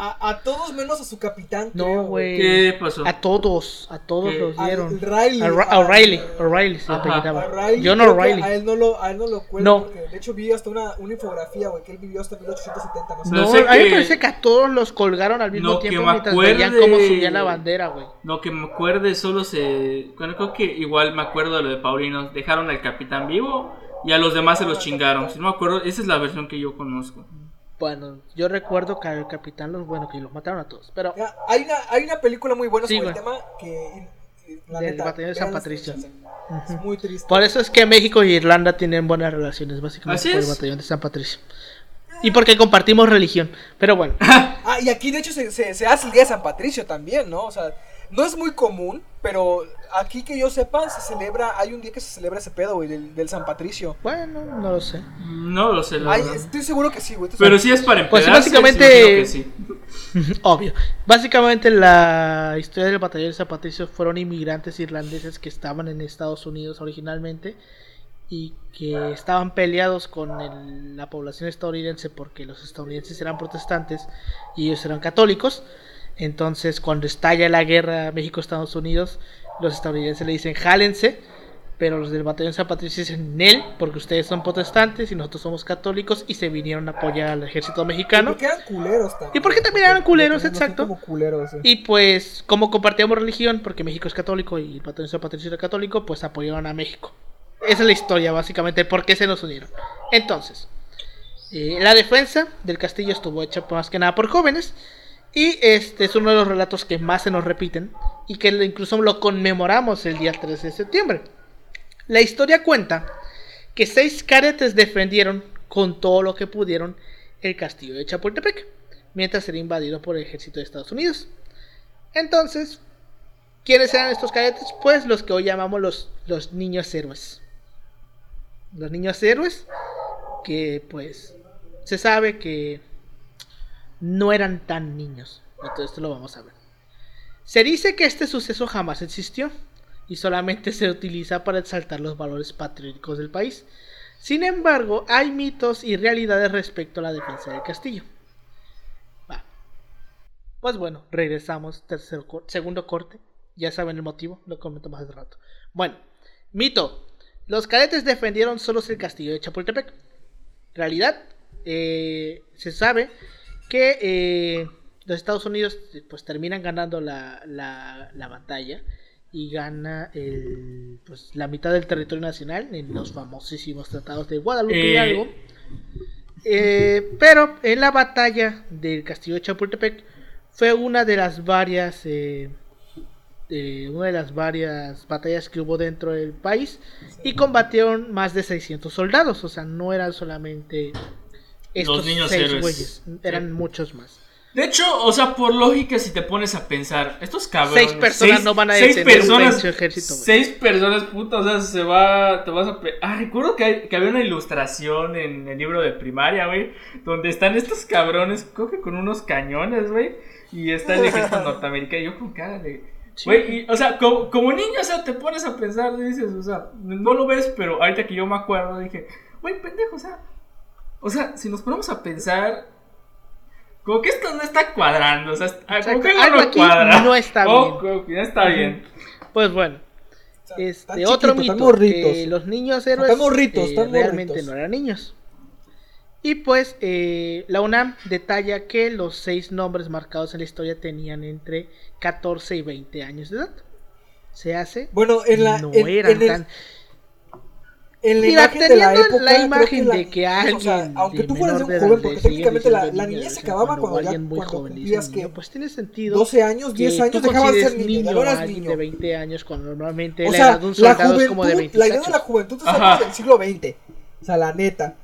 S3: A, a todos menos a su capitán.
S1: No, güey.
S2: ¿Qué pasó?
S1: A todos, a todos
S2: ¿Qué?
S1: los
S3: Al-
S1: dieron.
S3: el Riley.
S1: A
S3: al-
S1: O'Reilly, O'Reilly se apellidaba. John
S3: que
S1: O'Reilly.
S3: A él no lo, a él no lo cuelgan
S1: No.
S3: porque de hecho vi hasta una, una infografía, güey, que él vivió hasta 1870, no sé.
S1: No,
S2: sé
S1: a mí me
S2: que-
S1: parece que a todos los colgaron al mismo
S2: que
S1: tiempo
S2: me
S1: mientras veían
S2: acuerde-
S1: cómo subían la bandera, güey.
S2: Lo que me acuerde solo se... Bueno, creo que igual me acuerdo de lo de Paulino. Dejaron al capitán vivo y a los demás se los chingaron. Si no me acuerdo, esa es la versión que yo conozco.
S1: Bueno, yo recuerdo que al capitán los bueno que los mataron a todos, pero
S3: hay, una, hay una película muy buena
S1: Sí,
S3: sobre el tema que. la
S1: Del
S3: neta,
S1: batallón de San Patricio.
S3: Es muy triste.
S1: por eso es que México y Irlanda tienen buenas relaciones, básicamente
S2: Así
S1: por el batallón de San Patricio. Y porque compartimos religión, pero bueno. *laughs*
S3: Ah, y aquí de hecho se, se, se hace el día de San Patricio también, ¿no? O sea, no es muy común, pero aquí que yo sepa, se celebra, hay un día que se celebra ese pedo, güey, del, del San Patricio.
S1: Bueno, no lo sé.
S2: No lo sé, la
S3: Ay,
S2: verdad.
S3: estoy seguro que sí, güey.
S2: Pero sí es para
S1: Pues
S2: empedarse,
S1: básicamente-
S2: sí, que sí. *laughs*
S1: Obvio. Básicamente la historia del batallón de San Patricio fueron inmigrantes irlandeses que estaban en Estados Unidos originalmente y que estaban peleados con el- la población estadounidense porque los estadounidenses eran protestantes y ellos eran católicos. Entonces cuando estalla la guerra México-Estados Unidos, los estadounidenses le dicen jálense, pero los del batallón San Patricio dicen Nel, porque ustedes son protestantes y nosotros somos católicos y se vinieron a apoyar al ejército mexicano.
S3: Porque eran culeros también.
S1: ¿Y por qué también eran culeros?
S3: Porque
S1: Exacto.
S3: como culeros, eh.
S1: Y pues, como compartíamos religión, porque México es católico y el de San Patricio era católico, pues apoyaron a México. Esa es la historia, básicamente, por qué se nos unieron. Entonces, eh, la defensa del castillo estuvo hecha más que nada por jóvenes. Y este es uno de los relatos que más se nos repiten y que incluso lo conmemoramos el día 3 de septiembre. La historia cuenta que seis caretes defendieron con todo lo que pudieron el castillo de Chapultepec. mientras era invadido por el ejército de Estados Unidos. Entonces, ¿quiénes eran estos cadetes? Pues los que hoy llamamos los, los niños héroes. Los niños héroes que pues se sabe que no eran tan niños. Todo esto lo vamos a ver. Se dice que este suceso jamás existió y solamente se utiliza para exaltar los valores patrióticos del país. Sin embargo, hay mitos y realidades respecto a la defensa del castillo. Pues bueno, regresamos. Tercer, segundo corte. Ya saben el motivo, lo comento más de rato. Bueno, mito. Los cadetes defendieron solos el castillo de Chapultepec. Realidad, eh, se sabe que eh, los Estados Unidos pues terminan ganando la, la, batalla y gana el, pues, la mitad del territorio nacional en los famosísimos tratados de Guadalupe y eh, algo. pero en la batalla del castillo de Chapultepec fue una de las varias eh, una de las varias batallas que hubo dentro del país y combatieron más de 600 soldados, o sea, no eran solamente estos niños seis güeyes, eran muchos más.
S2: De hecho, o sea, por lógica, si te pones a pensar, estos cabrones.
S1: Seis personas no van a seis
S2: personas, un ejército. Seis personas, puta, o sea, se va. Te vas a. Ah, recuerdo que, que, había una ilustración en el libro de primaria, güey, donde están estos cabrones, creo que con unos cañones, güey y está el ejército *laughs* norteamericano. Y yo con cara de. Güey, o sea, como, como, niño, o sea, te pones a pensar, dices, o sea, no lo ves, pero ahorita que yo me acuerdo, dije, güey, pendejo, o sea, o sea, si nos ponemos a pensar, como que esto no está cuadrando, o sea, como que algo no cuadra.
S1: No está
S2: oh, bien. no está bien.
S1: Pues bueno. Este, otro mito, que los niños héroes eh, realmente no eran niños. Y pues eh, la UNAM detalla que los seis nombres marcados en la historia tenían entre 14 y 20 años de edad. Se hace.
S3: Bueno, en la.
S1: No eran tan.
S3: En la imagen de la época,
S1: la imagen de que alguien. O sea,
S3: aunque tú fueras un joven, porque la, la niña se acababa cuando, ya, muy cuando cumplías que.
S1: Pues tiene sentido.
S3: 12 años, 10 años, dejabas de ser niño.
S1: niño
S3: eras niño.
S1: de 20 años, cuando normalmente o sea, la edad de un soldado es como de 20
S3: La idea de la juventud es del siglo XX. O sea, la neta.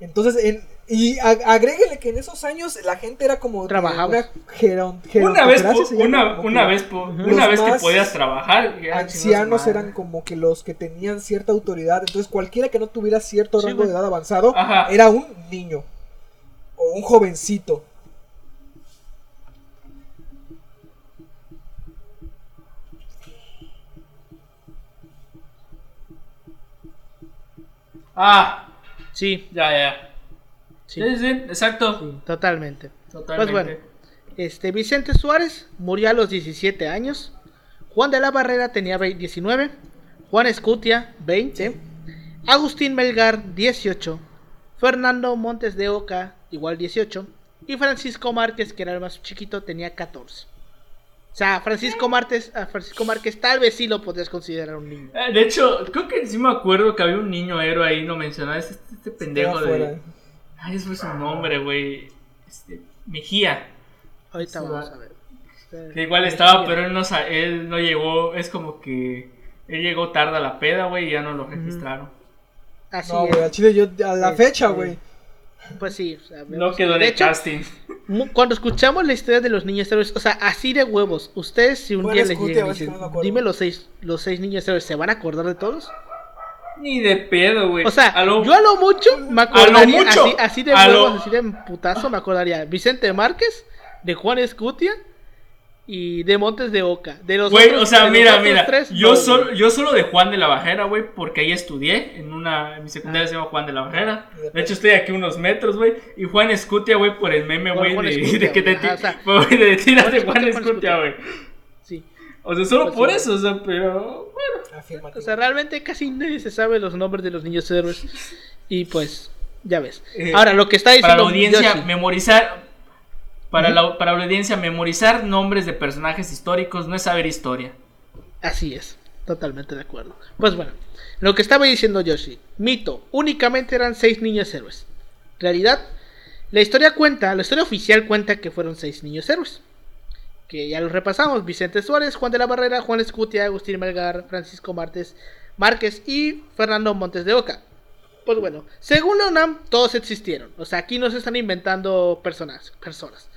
S3: Entonces, en, y agréguele que en esos años la gente era como
S1: trabajaba.
S2: una, vez una, una vez una vez que podías trabajar
S3: ancianos eran como que los que tenían cierta autoridad entonces cualquiera que no tuviera cierto rango de edad avanzado era un niño o un jovencito.
S2: Ah.
S1: Sí.
S2: Ya, ya. Sí, sí, exacto.
S1: totalmente. Pues bueno, este, Vicente Suárez murió a los 17 años. Juan de la Barrera tenía 19. Juan Escutia, 20. Agustín Melgar, 18. Fernando Montes de Oca, igual 18. Y Francisco Márquez, que era el más chiquito, tenía 14. O sea, Francisco Márquez, a Francisco Márquez tal vez sí lo podrías considerar un niño.
S2: Eh, de hecho, creo que sí me acuerdo que había un niño héroe ahí, no mencionaba, este, este pendejo de... Ay, eso fue su nombre, güey. Este, Mejía.
S1: Ahorita vamos a ver.
S2: Que igual estaba, pero él no, él no llegó, es como que él llegó tarde a la peda, güey, y ya no lo registraron.
S1: Así
S3: no, güey, a Chile yo, a la fecha, este, güey.
S1: Pues sí, o sea,
S2: no quedó en el casting.
S1: Cuando escuchamos la historia de los niños héroes, o sea, así de huevos, ustedes si un día les llegan y dime los seis, los seis niños héroes, ¿se van a acordar de todos?
S2: Ni de pedo, güey.
S1: O sea, yo a lo mucho me acordaría, así, así, de huevos, así de putazo, me acordaría. Vicente Márquez, de Juan Escutia y de Montes de Oca. De los
S2: Güey, o sea, mira, mira. yo, solo, yo solo de Juan de la Bajera, güey, porque ahí estudié. En una. En mi secundaria ah. se llama Juan de la Bajera. De hecho, estoy aquí unos metros, güey. Y Juan Escutia, güey, por el meme, güey, de, que te *laughs* tiras de Juan Escutia, güey. O sea, solo por eso, o sea, pero. Bueno.
S1: O sea, realmente casi nadie se sabe los nombres de los niños héroes. Y pues, ya ves.
S2: Eh,
S1: Ahora, lo que está diciendo.
S2: Para la audiencia, memorizar para, la, para la audiencia, memorizar nombres de personajes históricos no es saber historia.
S1: Así es, totalmente de acuerdo. Pues bueno, lo que estaba diciendo Yoshi, mito, únicamente eran seis niños héroes. Realidad, la historia cuenta, la historia oficial cuenta que fueron seis niños héroes. Que ya los repasamos, Vicente Suárez, Juan de la Barrera, Juan Escutia, Agustín Melgar, Francisco Martes, Márquez y Fernando Montes de Oca. Pues bueno, según la UNAM, todos existieron. O sea, aquí no se están inventando personas. personas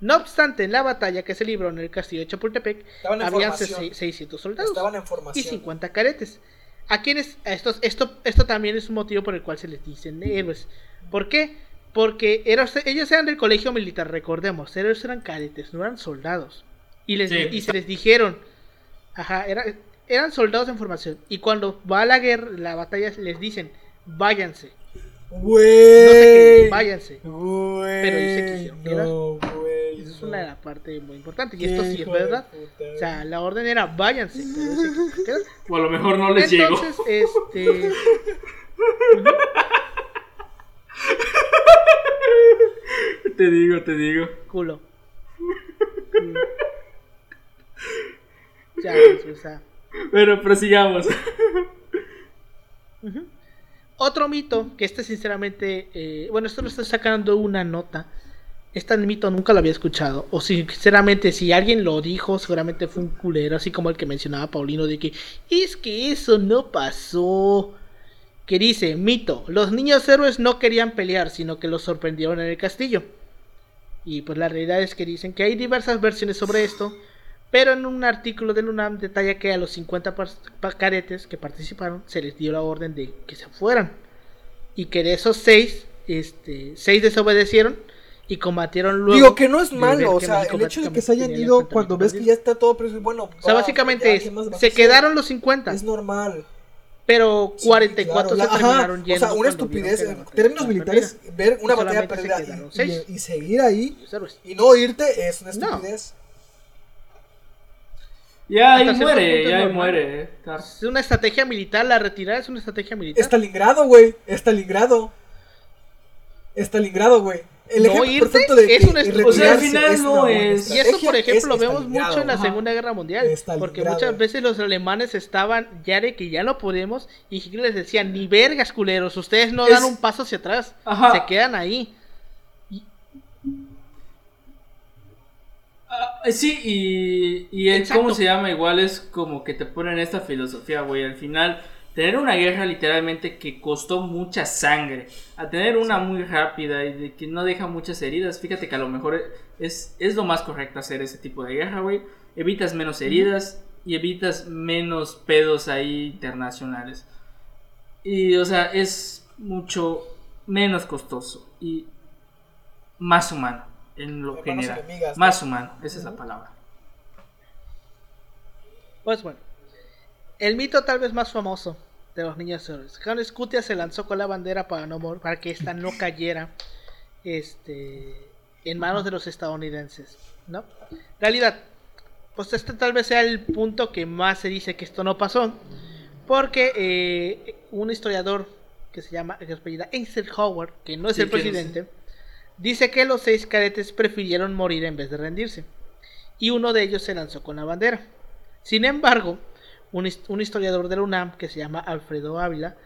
S1: No obstante, en la batalla que se libró en el castillo de Chapultepec, habían
S3: formación.
S1: 600 soldados y
S3: formación.
S1: 50 caretes. A quienes, a estos, esto, esto también es un motivo por el cual se les dicen héroes. ¿Por qué? Porque eran- ellos eran del colegio militar, recordemos, ellos eran cadetes, no eran soldados. Y, les,
S2: Sí.
S1: y se les dijeron, ajá, era- eran soldados en formación. Y cuando va a la guerra, la batalla, les dicen, váyanse.
S3: Güey.
S1: No sé qué, váyanse.
S3: Güey.
S1: Pero ellos se quisieron quedar.
S3: No, güey.
S1: Esa es
S3: no.
S1: una parte muy importante. Y esto sí es verdad. O sea, la orden era váyanse. Pero se.
S2: O a lo mejor no les llegó.
S1: Entonces, este. *laughs*
S2: Te digo, te digo.
S1: Culo. Culo. Ya, o sea.
S2: Pero prosigamos.
S1: Otro mito, que este sinceramente, eh, bueno, esto lo estoy sacando una nota. Este mito nunca lo había escuchado. O sinceramente, si alguien lo dijo, seguramente fue un culero, así como el que mencionaba Paulino, de que es que eso no pasó. Que dice, mito, los niños héroes no querían pelear, sino que los sorprendieron en el castillo. Y pues la realidad es que dicen que hay diversas versiones sobre esto, pero en un artículo del UNAM detalla que a los 50 par- pa- cadetes que participaron se les dio la orden de que se fueran. Y que de esos seis, este, seis desobedecieron y combatieron luego.
S3: Digo que no es malo, o sea, el hecho de que se hayan ido cuando ves que ya está todo, pero bueno.
S1: O sea, básicamente
S3: ya,
S1: es,
S3: ¿qué más vas a
S1: se quedaron los 50,
S3: Es normal.
S1: Pero
S3: Sí,
S1: 44
S3: claro,
S1: se
S3: la- ajá,
S1: terminaron
S3: O
S1: yendo.
S3: sea, una estupidez. En términos militares, ver una batalla
S1: se
S3: perdida
S1: quedaron
S3: y-
S1: seis.
S3: y, y seguir ahí y no irte es una
S1: No.
S3: estupidez.
S2: Ya ahí muere, ya
S1: es
S2: ahí muere. eh.
S1: Es una estrategia militar, la retirada es una estrategia militar.
S3: Stalingrado, güey. Stalingrado. Stalingrado, güey. El
S1: No
S3: ejemplo
S1: irte
S3: de
S1: es
S3: que
S1: una
S3: y
S1: estru-
S2: O sea, al
S3: retirarse
S2: final
S3: es
S2: no
S3: una buena
S2: es-
S1: Y eso, por
S3: estrategia,
S1: ejemplo, lo vemos mucho en la
S2: Ajá.
S1: Segunda Guerra Mundial. Porque muchas veces los alemanes estaban ya de que ya no podemos y Hitler les decía, ni vergas culeros, ustedes no
S2: Es-
S1: dan un paso hacia atrás,
S2: Ajá.
S1: se quedan ahí.
S2: Ah, sí, y, y el cómo se llama igual es como que te ponen esta filosofía, güey. Al final, tener una guerra literalmente que costó mucha sangre, a tener una muy rápida y de que no deja muchas heridas, fíjate que a lo mejor es, es lo más correcto hacer ese tipo de guerra, güey. Evitas menos heridas y evitas menos pedos ahí internacionales. Y, o sea, es mucho menos costoso y más humano en lo
S3: Hermanos
S2: general.
S3: enemigas,
S2: Más humano, esa es la palabra.
S1: Pues bueno, el mito tal vez más famoso de los niños héroes. Juan Scutia se lanzó con la bandera para, no para que esta no *laughs* cayera este, en manos de los estadounidenses. ¿no? Realidad, pues este tal vez sea el punto que más se dice que esto no pasó. Porque eh, un historiador que se llama que se apellida Eisenhower, que no es
S2: Sí,
S1: el
S2: que no sé.
S1: presidente, dice que los seis cadetes prefirieron morir en vez de rendirse. Y uno de ellos se lanzó con la bandera. Sin embargo, un, un historiador de la UNAM que se llama Alfredo Ávila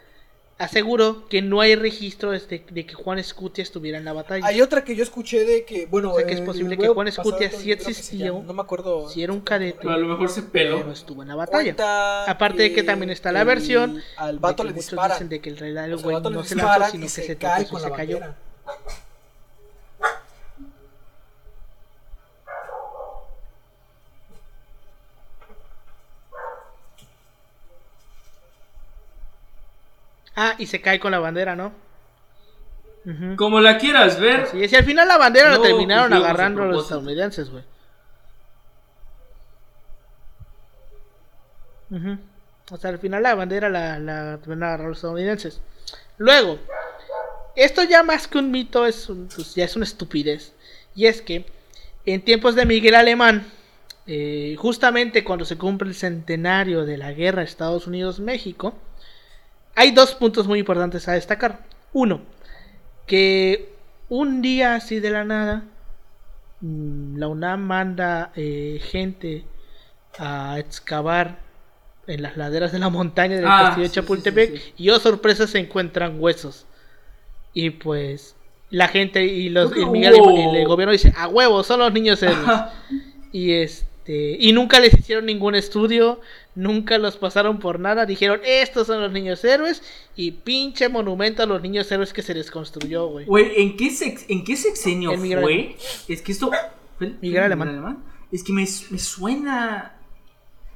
S1: aseguró que no hay registro este- de que Juan Escutia estuviera en la batalla.
S3: Hay otra que yo escuché de que, bueno,
S1: O sea, que es
S3: eh,
S1: posible que Juan Escutia sí
S3: que se
S1: existió,
S3: No me acuerdo.
S1: si era un cadete,
S2: A lo mejor se
S1: pero
S2: peló.
S1: no estuvo en la batalla.
S3: Cuenta
S1: Aparte de que también está la versión
S3: al
S1: de
S3: vato
S1: que
S3: le
S1: muchos
S3: dispara.
S1: dicen de que el
S3: O sea,
S1: güey
S3: al vato
S1: no
S3: le
S1: se lanzó, sino que
S3: se,
S1: se
S3: cae
S1: tropezó
S3: con
S1: y
S3: la
S1: se cayó.
S3: bandera.
S1: Ah, y se cae con la bandera, ¿no?
S2: Como la quieras ver,
S1: Así es, y al final la bandera la terminaron
S2: su
S1: agarrando los estadounidenses, güey. Ujú. O sea, al final la bandera la, la terminaron agarrando los estadounidenses. Luego, esto ya más que un mito, es un- pues, ya es una estupidez. Y es que en tiempos de Miguel Alemán, eh, justamente cuando se cumple el centenario de la guerra Estados Unidos-México, hay dos puntos muy importantes a destacar. Uno, que un día así de la nada, mm, la UNAM manda eh, gente a excavar en las laderas de la montaña del
S2: Ah,
S1: castillo de
S2: sí,
S1: Chapultepec
S2: sí, sí.
S1: y oh sorpresa se encuentran huesos. Y pues la gente y los y Miguel
S2: hubo-
S1: el, el gobierno dice, "A huevo, son los niños héroes." *laughs* Y este y nunca les hicieron ningún estudio, nunca los pasaron por nada, dijeron, "Estos son los niños héroes" y pinche monumento a los niños héroes que se les construyó, güey.
S2: Güey, ¿en qué, sex- ¿en qué sexenio fue? Es que esto
S1: Miguel Alemán.
S2: Es que me, me suena.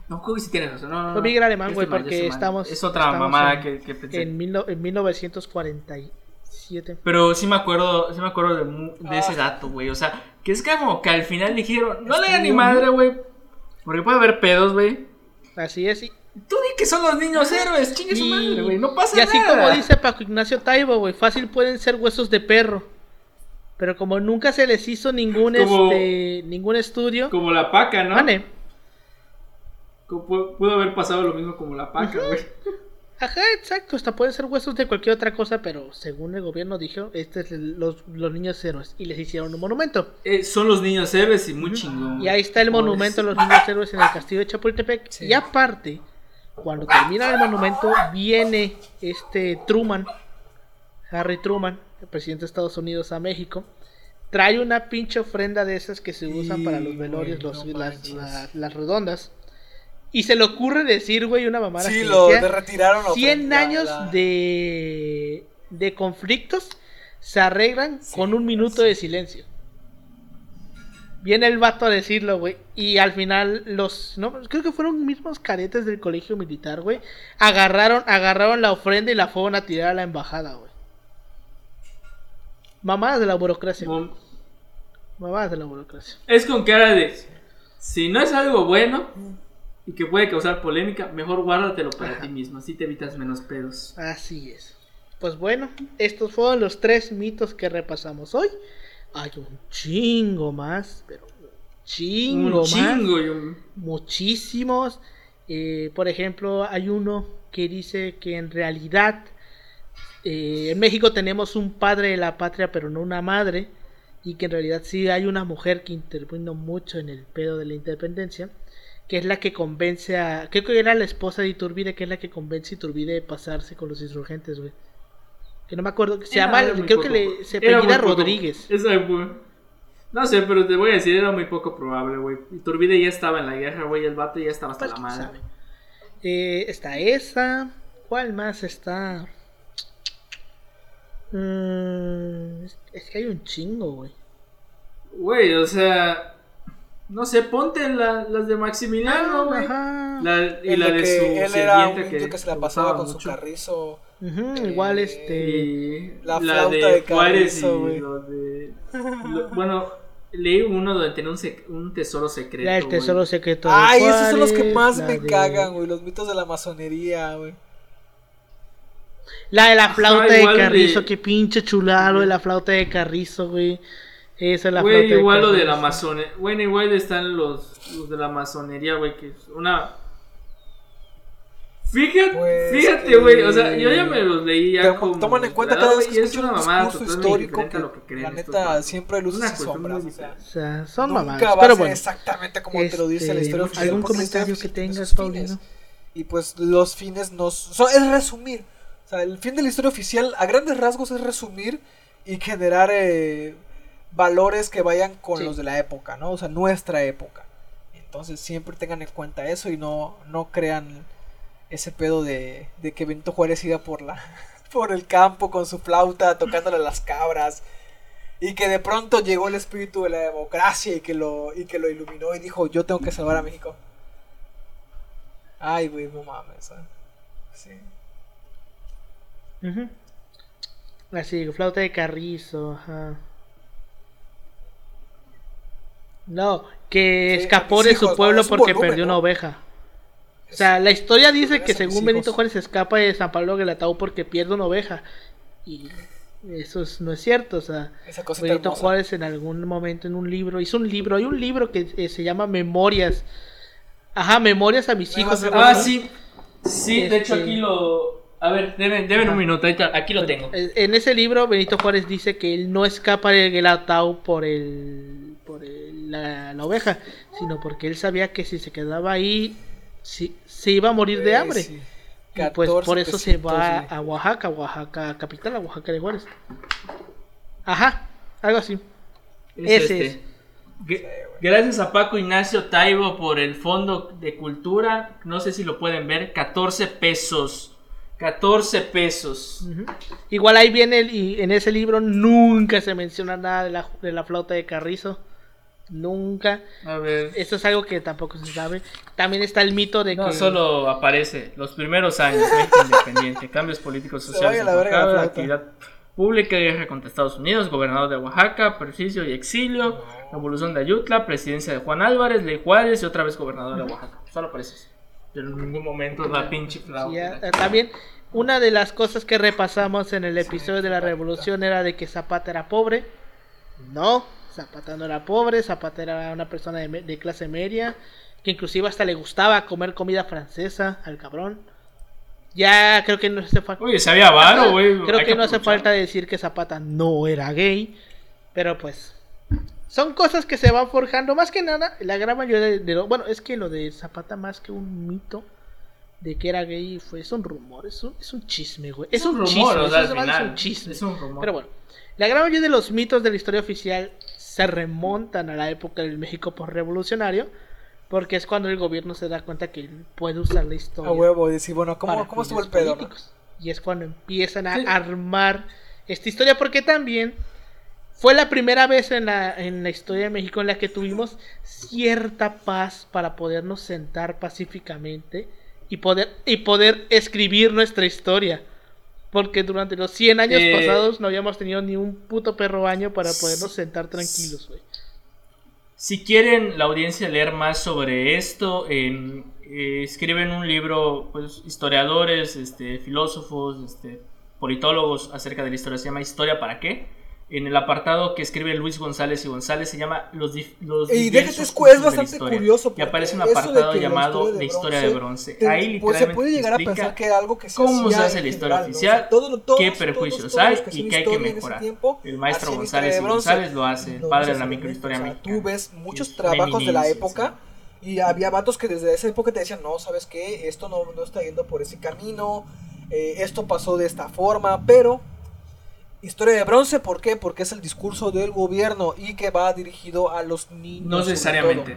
S2: No, creo que sí tienes razón. No, no,
S1: Fue
S2: no.
S1: Miguel Alemán, güey, porque estamos-
S2: Es otra
S1: estamos
S2: mamada
S1: en-
S2: que, que pensé.
S1: En, mil no- en 1947.
S2: Pero sí me acuerdo, sí me acuerdo de, de ese
S3: Ah.
S2: dato, güey. O sea, que es como que al final dijeron, no le hagan ni madre, güey. Porque puede haber pedos, güey.
S1: Así es. Y,
S2: Tú di que son los niños héroes, chingue su
S1: y-
S2: madre, güey. No pasa
S1: y así
S2: nada.
S1: como dice Paco Ignacio Taibo, güey, fácil pueden ser huesos de perro. Pero como nunca se les hizo ningún
S2: Como-
S1: este ningún estudio,
S2: Como la paca, ¿no? Pudo haber pasado lo mismo como la paca, güey.
S1: Ajá, exacto, hasta pueden ser huesos de cualquier otra cosa, pero según el gobierno dijo, este es los, los niños héroes y les hicieron un monumento.
S2: Eh, son los niños héroes y muy chingón.
S1: Y ahí está el monumento a los niños héroes en el castillo de Chapultepec.
S3: Sí.
S1: Y aparte, cuando termina el monumento, viene este Truman, Harry Truman, el presidente de Estados Unidos a México. Trae una pinche ofrenda de esas que se usan para los velorios, los-
S3: no
S1: las,
S3: manches.
S1: las- las redondas. Y se le ocurre decir, güey, una mamada.
S3: Sí,
S1: que
S3: lo
S1: decía,
S3: de retiraron. la
S1: 100
S3: ofrenda,
S1: años
S3: la-
S1: de, de conflictos se arreglan
S3: Sí,
S1: con un minuto
S3: sí.
S1: de silencio. Viene el vato a decirlo, güey. Y al final los... No, creo que fueron mismos caretes del colegio militar, güey. Agarraron, agarraron la ofrenda y la fueron a tirar a la embajada, güey. Mamadas de la burocracia. güey.
S2: Mom-
S1: Mamadas de la burocracia.
S2: Es con cara de. Si no es algo bueno y que puede causar polémica, mejor guárdatelo para
S1: Ajá.
S2: ti mismo. Así te evitas menos pedos.
S1: Así es. Pues bueno, estos fueron los tres mitos que repasamos hoy. Hay un chingo más, pero un chingo,
S2: Un chingo.
S1: más. Muchísimos. Eh, por ejemplo, hay uno que dice que en realidad eh, en México tenemos un padre de la patria, pero no una madre. Y que en realidad sí hay una mujer que intervino mucho en el pedo de la independencia. Que es la que convence a. Creo que era la esposa de Iturbide, que es la que convence a Iturbide de pasarse con los insurgentes, güey. Que no me acuerdo. Se
S2: Era-
S1: llama.
S2: era
S1: Creo que le, se apellida
S2: poco-
S1: Rodríguez.
S2: Esa fue- No sé, pero te voy a decir, era muy poco probable, güey. Iturbide ya estaba en la guerra, güey. El vato ya estaba hasta
S1: Pues,
S2: la madre.
S1: Eh, está esa. ¿Cuál más está? Mm, es- es que hay un chingo, güey.
S2: Güey, o sea. No sé, ponte la- las de Maximiliano, güey.
S1: Ajá.
S2: La- y
S3: el
S2: la
S3: de
S2: de
S3: que
S2: su
S3: él era un indio que, se la
S2: que
S3: pasaba con su carrizo.
S1: Ujú, igual
S3: Eh,
S1: este.
S2: Y
S3: La
S2: la,
S3: flauta
S2: de,
S3: Carrizo, güey.
S2: bueno, leí uno donde tenía un, un tesoro secreto.
S1: La del
S2: güey.
S1: tesoro secreto. de
S3: Ay, esos son los que más me
S1: de-
S3: cagan, güey. Los mitos de la masonería, güey.
S1: La de la flauta de
S2: igual de-
S1: Carrizo, qué pinche chulado de la flauta de Carrizo, güey. Esa es la
S2: Güey,
S1: flauta de
S2: igual lo de la masonería. Bueno, igual están los, los de la masonería, güey, que es una... Fíjate,
S3: Pues,
S2: fíjate, güey, o sea,
S3: eh,
S2: yo ya me los leí ya
S3: Toma-
S2: como
S3: Toman en cuenta cada vez que
S2: es una
S3: un
S2: mamada
S3: histórico
S2: diferente
S3: que
S2: a lo que creen
S3: la neta siempre hay luces
S2: Una
S3: y
S2: cuestión
S3: sombras. O sea,
S1: O sea, son
S3: nunca
S1: mamadas.
S3: va a
S1: Pero
S3: ser
S1: bueno.
S3: exactamente como te lo dice la
S1: Este,
S3: historia oficial.
S1: ¿Algún comentario que tengas. Paulino?
S3: Y pues los fines nos... son- es resumir. O sea, el fin de la historia oficial a grandes rasgos es resumir y generar eh, valores que vayan con
S1: Sí.
S3: los de la época, ¿no? O sea, nuestra época. Entonces siempre tengan en cuenta eso y no, no crean ese pedo de, de que Benito Juárez iba por la *laughs* por el campo con su flauta tocándole a las cabras y que de pronto llegó el espíritu de la democracia y que lo y que lo iluminó y dijo yo tengo que salvar a México. Ay, güey, no mames. ¿eh? Sí.
S1: Ujú. Así, flauta de carrizo, ajá. No, que
S3: Sí,
S1: escapó de
S3: hijos,
S1: su pueblo
S3: no,
S1: porque
S3: volumen,
S1: perdió
S3: ¿no?
S1: una oveja. O sea, la historia dice que según Benito. Juárez escapa de San Pablo Guelatao porque pierde una oveja. Y eso es- no es cierto, o sea,
S3: Esa
S1: Benito. Juárez en algún momento en un libro, hizo un libro, hay un libro que eh, se llama Memorias. Ajá, Memorias a mis hijos.
S2: Ah, sí. Sí, de hecho
S1: Este-
S2: aquí lo... A ver, deben, deben un minuto, aquí lo tengo.
S1: En ese libro, Benito Juárez dice que él no escapa de Guelatao por el, por el- la, la oveja, sino porque él sabía que si se quedaba ahí, si, se iba a morir de
S3: Eh,
S1: hambre.
S3: sí.
S1: Y pues
S3: 14
S1: por eso se va a Oaxaca, Oaxaca capital, a Oaxaca de Juárez. Ajá, algo así.
S2: Es
S1: Ese
S2: este. G- Gracias a Paco Ignacio Taibo por el Fondo de Cultura. No sé si lo pueden ver. 14 pesos. 14 pesos.
S1: Igual ahí viene, el- y en ese libro nunca se menciona nada de la, de la flauta de Carrizo. Nunca.
S2: A ver.
S1: Esto es algo que tampoco se sabe. También está el mito de
S2: No,
S1: que.
S2: solo aparece los primeros años México *laughs* independiente, cambios políticos sociales,
S3: la
S2: actividad pública, guerra contra Estados Unidos, gobernador de Oaxaca, perjuicio y exilio, revolución de Ayutla, presidencia de Juan Álvarez, Ley Juárez y otra vez gobernador de Oaxaca. Solo aparece eso. Pero en ningún momento la pinche flauta.
S1: Sí, ya- eh, también una de las cosas que repasamos en el episodio de la revolución era de que Zapata era pobre. No, Zapata no era pobre, Zapata era una persona de, de clase media, que inclusive hasta le gustaba comer comida francesa al cabrón. Ya creo que no hace falta.
S2: Oye, se había varo, güey.
S1: Creo que no hace
S2: aprovechar.
S1: falta decir que Zapata no era gay, pero pues son cosas que se van forjando. Más que nada, la gran mayoría de, de lo, bueno, es que lo de Zapata más que un mito de que era gay fue es un rumor, es un, es un chisme, güey. Es, un,
S2: rumor,
S1: chisme,
S2: o sea,
S1: es un chisme.
S2: Es un rumor.
S1: Pero bueno, la gran mayoría de los mitos de la historia oficial se remontan a la época del México postrevolucionario, porque es cuando el gobierno se da cuenta que puede usar la historia
S3: A huevo, y decir, bueno, ¿cómo, cómo estuvo el pedo? no?
S1: Y es cuando empiezan a
S2: Sí.
S1: armar esta historia, porque también fue la primera vez en la, en la historia de México en la que tuvimos cierta paz para podernos sentar pacíficamente y poder, y poder escribir nuestra historia. Porque durante los 100 años
S2: Eh,
S1: pasados no habíamos tenido ni un puto perro año para podernos sentar tranquilos, güey.
S2: Si quieren la audiencia leer más sobre esto, eh, escriben un libro, pues historiadores, este, filósofos, este, politólogos acerca de la historia, se llama Historia para qué. En el apartado que escribe Luis González y González se llama Los, los
S3: Y déjate, es,
S2: la
S3: bastante curioso.
S2: Y aparece un apartado
S3: la
S2: llamado de Historia de Bronce.
S3: te-
S2: Ahí
S3: pues, se puede llegar a pensar que algo que se
S2: cómo se hace la historia oficial,
S3: O sea, todo- todos-
S2: qué
S3: todos
S2: hay
S3: que
S2: y qué hay que mejorar.
S3: tiempo
S2: El maestro González y. González lo hace, el padre de la microhistoria
S3: o sea,
S2: mexicana.
S3: Tú ves muchos trabajos de la época y había vatos que desde esa época te decían, no, ¿sabes qué? Esto no, no está yendo por ese camino, eh, esto pasó de esta forma, pero... Historia de bronce, ¿por qué? Porque es el discurso del gobierno y que va dirigido a los niños.
S2: No necesariamente.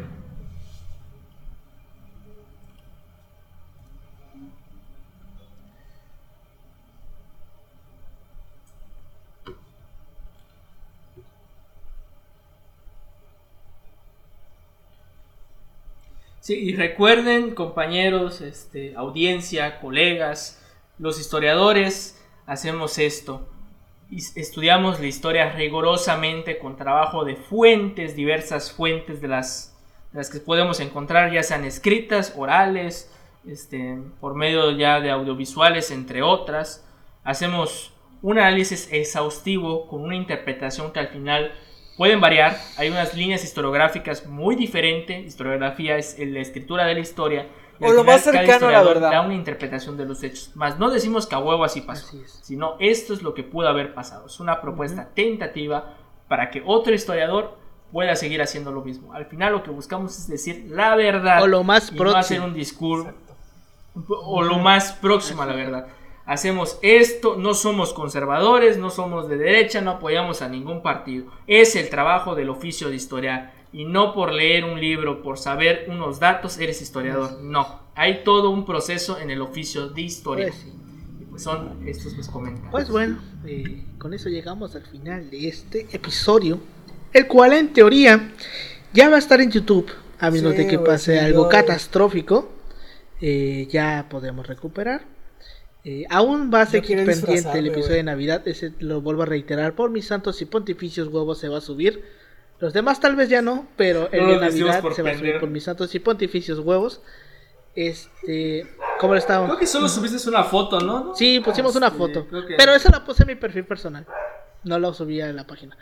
S2: Sí, y recuerden, compañeros, este, audiencia, colegas, los historiadores, hacemos esto. Estudiamos la historia rigurosamente con trabajo de fuentes, diversas fuentes de las, las que podemos encontrar, ya sean escritas, orales, este, por medio ya de audiovisuales, entre otras. Hacemos un análisis exhaustivo con una interpretación que al final pueden variar. Hay unas líneas historiográficas muy diferentes. Historiografía es la escritura de la historia.
S3: O lo más cercano a la verdad.
S2: Da una interpretación de los hechos. Más no decimos que a huevo así pasó,
S1: Así es.
S2: sino esto es lo que pudo haber pasado. Es una propuesta tentativa para que otro historiador pueda seguir haciendo lo mismo. Al final lo que buscamos es decir la verdad
S1: O lo más
S2: y no hacer
S1: próximo.
S2: un discurso o lo más próximo a la verdad. Hacemos esto, no somos conservadores, no somos de derecha, no apoyamos a ningún partido. Es el trabajo del oficio de historiar. Y no por leer un libro, por saber unos datos, eres historiador. No, hay todo un proceso en el oficio de historia.
S1: Pues sí.
S2: Y pues son estos los comentarios.
S1: Pues bueno, eh, con eso llegamos al final de este episodio, el cual en teoría ya va a estar en YouTube, a menos
S3: Sí,
S1: de que pase algo
S3: yo-
S1: catastrófico, eh, ya podemos recuperar. Eh, aún va a seguir pendiente el episodio
S3: güey.
S1: de Navidad, ese lo vuelvo a reiterar, por mis santos y pontificios huevos se va a subir. Los demás tal vez ya no, pero el
S2: No
S1: de Navidad se va a subir por mis santos y pontificios huevos. Este, ¿cómo lo estaba?
S2: Creo que solo subiste una foto, ¿no?
S1: Sí, pusimos una
S2: Sí,
S1: foto.
S2: que-
S1: Pero esa la puse en mi perfil personal. No la subía en la página.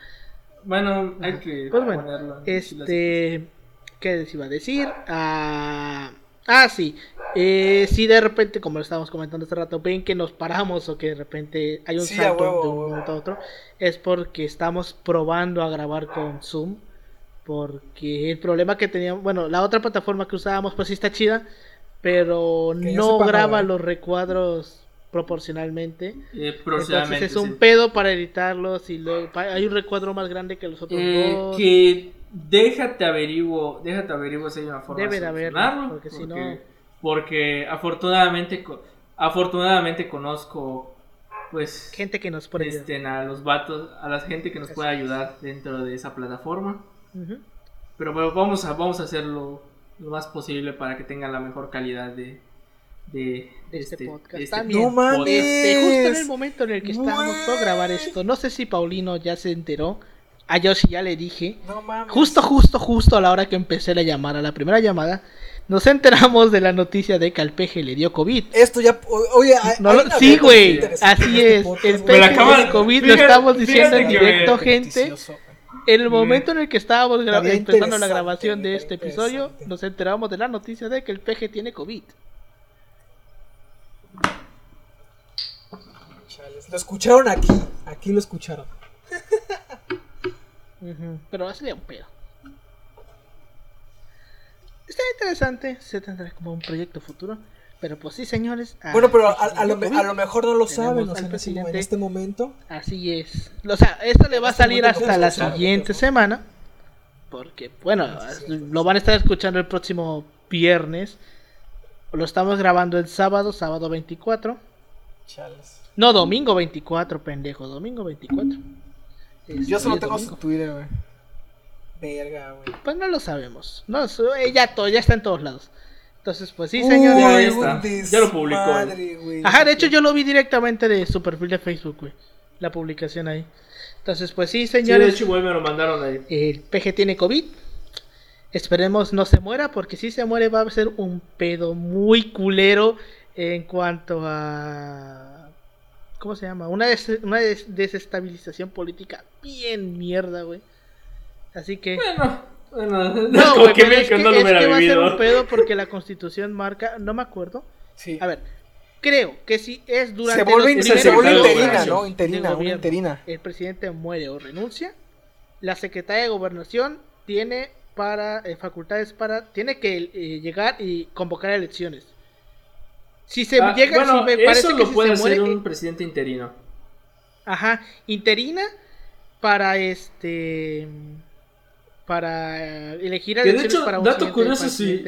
S2: Bueno, hay que
S1: Pues bueno,
S2: ponerlo.
S1: este. ¿Qué les iba a decir? Ah, ah sí. Eh, si de repente, como lo estábamos comentando hace rato, ven que nos paramos o que de repente hay un
S3: Sí,
S1: salto
S3: huevo,
S1: de un momento a otro, es porque estamos probando a grabar con Zoom. Porque el problema que teníamos, bueno, la otra plataforma que usábamos, pues sí está chida, pero no
S3: sepa,
S1: graba los recuadros proporcionalmente.
S2: Eh,
S1: Entonces es un
S2: sí.
S1: pedo para editarlos y luego hay un recuadro más grande que los otros
S2: Eh,
S1: dos.
S2: que déjate averiguo, déjate averiguo si hay una forma
S1: Debe
S2: de
S1: de haberlo,
S2: solucionarlo,
S1: porque si no-
S2: porque afortunadamente afortunadamente conozco pues
S1: Gente que nos pone.
S2: este, a los vatos, a la gente que nos
S1: Así
S2: puede
S1: es.
S2: ayudar dentro de esa plataforma.
S1: Ujú.
S2: pero bueno, vamos a, vamos a hacerlo lo más posible para que tengan la mejor calidad de, de,
S1: De este podcast
S2: de este
S1: también.
S3: No mames.
S1: Este, justo en el momento en el que estábamos por grabar esto, no sé si Paulino ya se enteró. A Yoshi ya le dije.
S3: No mames.
S1: Justo, justo, justo a la hora que empecé la llamada, la primera llamada, nos enteramos de la noticia de que al peje le dio COVID.
S3: Esto ya. Oye,
S1: No sí, güey, así
S3: este *laughs*
S1: es. El
S3: güey.
S2: Me la
S1: peje COVID, lo estamos diciendo en
S2: que
S1: directo, gente. En el momento en el que estábamos empezando la grabación de este episodio, nos enteramos de la noticia de que el peje tiene COVID.
S3: Chales, Lo escucharon aquí. Aquí lo escucharon.
S1: Pero salir un pedo. Está interesante, se tendrá como un proyecto futuro. Pero pues sí, señores.
S3: Bueno, pero a,
S1: le
S3: lo, a lo mejor no lo saben. O
S1: al
S3: sea, en, este momento.
S1: Así es. O sea, esto le va a
S3: este
S1: salir hasta la siguiente semana. Porque, bueno, lo van a estar escuchando el próximo viernes. Lo estamos grabando el sábado, sábado 24.
S3: Chales.
S1: No, domingo 24, pendejo. Domingo 24. Este,
S3: Yo solo
S1: hoy es
S3: tengo
S1: domingo.
S3: su Twitter, güey. Verga, güey.
S1: Pues no lo sabemos. No, eh, ya, todo, ya está en todos lados. Entonces, pues sí,
S3: Uy,
S1: señor.
S2: ya está. Ya lo publicó,
S3: güey.
S1: Ajá, de hecho yo lo vi directamente de su perfil de Facebook, güey. La publicación ahí. Entonces, pues sí,
S2: Sí, de
S1: señores.
S2: hecho, me lo mandaron ahí.
S1: El PG tiene COVID. Esperemos no se muera, porque si se muere va a ser un pedo muy culero en cuanto a... ¿Cómo se llama? Una, des- una des- desestabilización política bien mierda, güey. Así que...
S2: Bueno, bueno,
S1: No, *laughs*
S2: como
S1: güey,
S2: que
S1: pero es
S2: México
S1: que,
S2: no lo
S1: es
S2: hubiera
S1: que va a ser un pedo *laughs* porque la constitución marca... No me acuerdo.
S3: Sí.
S1: A ver, creo que si es durante
S3: se vuelve,
S1: los
S3: se interina. ¿no? Interina,
S1: gobierno,
S3: interina.
S1: El presidente muere o renuncia. La secretaria de gobernación tiene para eh, facultades para tiene que eh, llegar y convocar elecciones. Si se
S2: Ah,
S1: llega,
S2: bueno,
S1: si me parece
S2: eso
S1: que
S2: lo
S1: si
S2: puede
S1: se muere,
S2: un
S1: eh,
S2: presidente interino.
S1: ajá, interina para este para elegir
S2: de
S1: elecciones
S2: hecho,
S1: para un
S2: dato curioso, sí.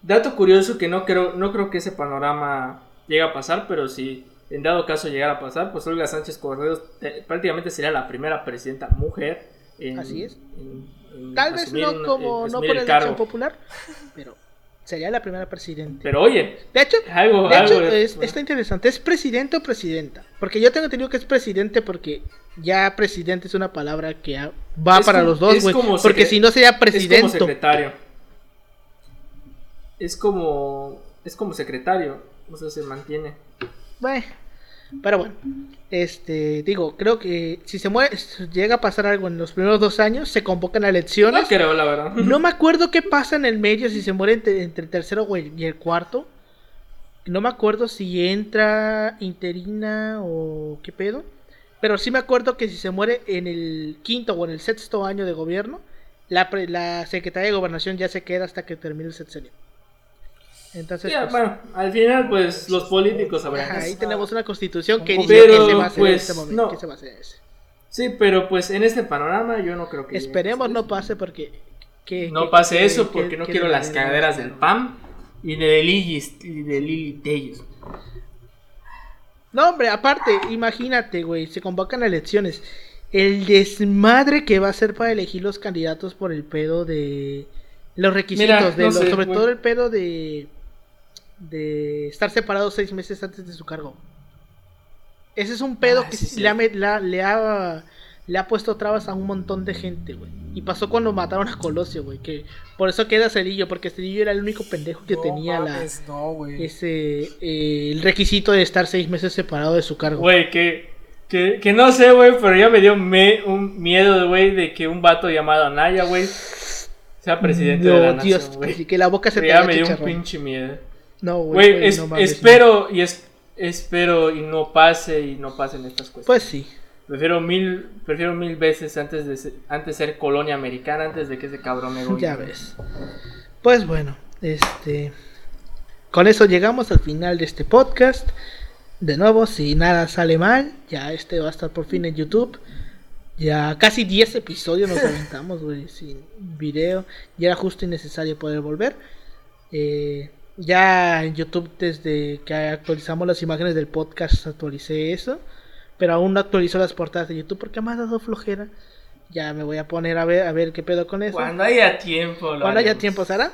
S2: Dato curioso que no creo, no creo que ese panorama llegue a pasar, pero si en dado caso llegara a pasar, pues Olga Sánchez Correos te- prácticamente sería la primera presidenta mujer en,
S1: Así es.
S2: en- en
S1: Tal vez no como no por
S2: el
S1: elección popular, *laughs* pero sería la primera presidenta.
S2: Pero oye,
S1: De hecho,
S2: algo,
S1: De
S2: algo
S1: hecho,
S2: es-
S1: es- está interesante. ¿Es presidente o presidenta? Porque yo tengo entendido que es presidente porque ya presidente es una palabra que va
S2: Es
S1: para
S2: como-
S1: los dos, güey. Porque si no sería
S2: es como
S1: presidente.
S2: secretario. Es como es como secretario, o sea, se mantiene.
S1: Bueno, pero bueno. Este, digo, creo que si se muere, llega a pasar algo en los primeros dos años, se convocan a
S2: No
S1: elecciones.
S2: creo, la verdad.
S1: No me acuerdo qué pasa en el medio si se muere entre, entre el tercero y el cuarto. No me acuerdo si entra interina o qué pedo. Pero sí me acuerdo que si se muere en el quinto o en el sexto año de gobierno, la, pre- la Secretaría de Gobernación ya se queda hasta que termine el sexenio. Entonces,
S2: Ya,
S1: pues,
S2: bueno, al final, pues los políticos sabrán.
S1: ahí tenemos una constitución que
S3: Pero,
S1: dice que se va a hacer en
S2: pues,
S1: este momento.
S2: no.
S1: que se va a hacer ese.
S2: Sí, pero pues en este panorama yo no creo que.
S1: Esperemos no pase porque... que-
S2: No
S1: que-
S2: pase
S1: que-
S2: eso
S1: que-
S2: porque no
S1: que
S2: quiero las caderas del PAM y de Lili, y de Lili Tellos.
S1: No, hombre, aparte, imagínate, güey, se convocan elecciones. El desmadre que va a ser para elegir los candidatos por el pedo de los requisitos,
S2: Mira,
S1: de
S2: no
S1: los-
S2: sé,
S1: sobre todo el pedo de de estar separados seis meses antes de su cargo. Ese es un pedo
S2: Ah,
S1: que
S2: sí,
S1: sí
S2: sí.
S1: le, ha, le ha le ha puesto trabas a un montón de gente, güey. Y pasó cuando mataron a Colosio, güey, que por eso queda Cerillo, porque Cerillo era el único pendejo que
S3: No
S1: tenía la
S3: No,
S1: ese eh, el requisito de estar seis meses separado de su cargo.
S2: Güey, que, que, que no sé, güey, pero ya me dio me- un miedo, güey, de que un vato llamado Anaya, güey, sea presidente
S1: no,
S2: de la
S1: Dios,
S2: nación, güey.
S1: así que la boca se te
S2: Ya me dio un pinche miedo.
S1: No, güey,
S2: es-
S1: no mames,
S2: espero y es, espero y no pase y no pasen estas cosas.
S1: Pues sí.
S2: Prefiero mil, prefiero mil veces antes de ser, antes ser colonia americana antes de que ese cabrón me goye.
S1: Ya ves. Pues bueno, este. Con eso llegamos al final de este podcast. De nuevo, si nada sale mal, ya este va a estar por fin en YouTube. Ya casi 10 episodios nos *laughs* aventamos, güey, sin video. Ya era justo y necesario poder volver. Eh, ya en YouTube, desde que actualizamos las imágenes del podcast, actualicé eso. Pero aún no actualizo las portadas de YouTube porque me ha dado flojera. Ya me voy a poner a ver, a ver qué pedo con eso.
S2: Cuando haya tiempo. lo
S1: Cuando haya tiempo, Sara.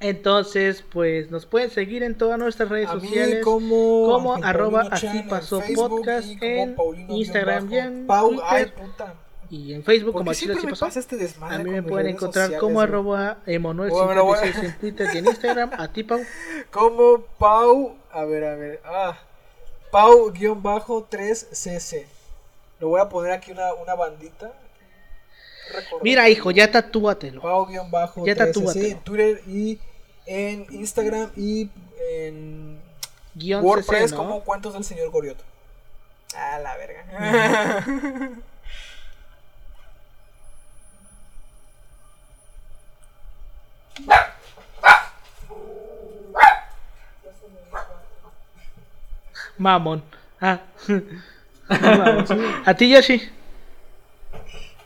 S1: Entonces, pues nos pueden seguir en todas nuestras redes
S3: A mí
S1: sociales.
S3: como,
S1: como arroba
S3: Paulino
S1: así pasó podcast en Instagram y en
S3: Pau,
S1: Twitter.
S3: ay, puta.
S1: Y en Facebook
S3: ¿Por
S1: como Chile pasó.
S3: pasa este desmadre
S1: A mí me pueden encontrar
S3: sociales,
S1: como arroba emanuel
S3: Bueno, bueno.
S1: 56 en Twitter y en Instagram. A ti, Pau. *laughs*
S3: Como Pau, a ver, a ver, ah, Pau-3cc. Lo voy a poner aquí una, una bandita.
S1: Mira, hijo, ya tatúatelo.
S3: Pau-3cc
S1: Ya tatúatelo.
S3: en Twitter y en Instagram y en
S1: Guión
S3: WordPress
S1: CC, ¿no?
S3: como Cuentos del Señor Gorioto. Ah, la verga. *laughs*
S1: Mamón. Ah. *laughs* A ti, Yoshi.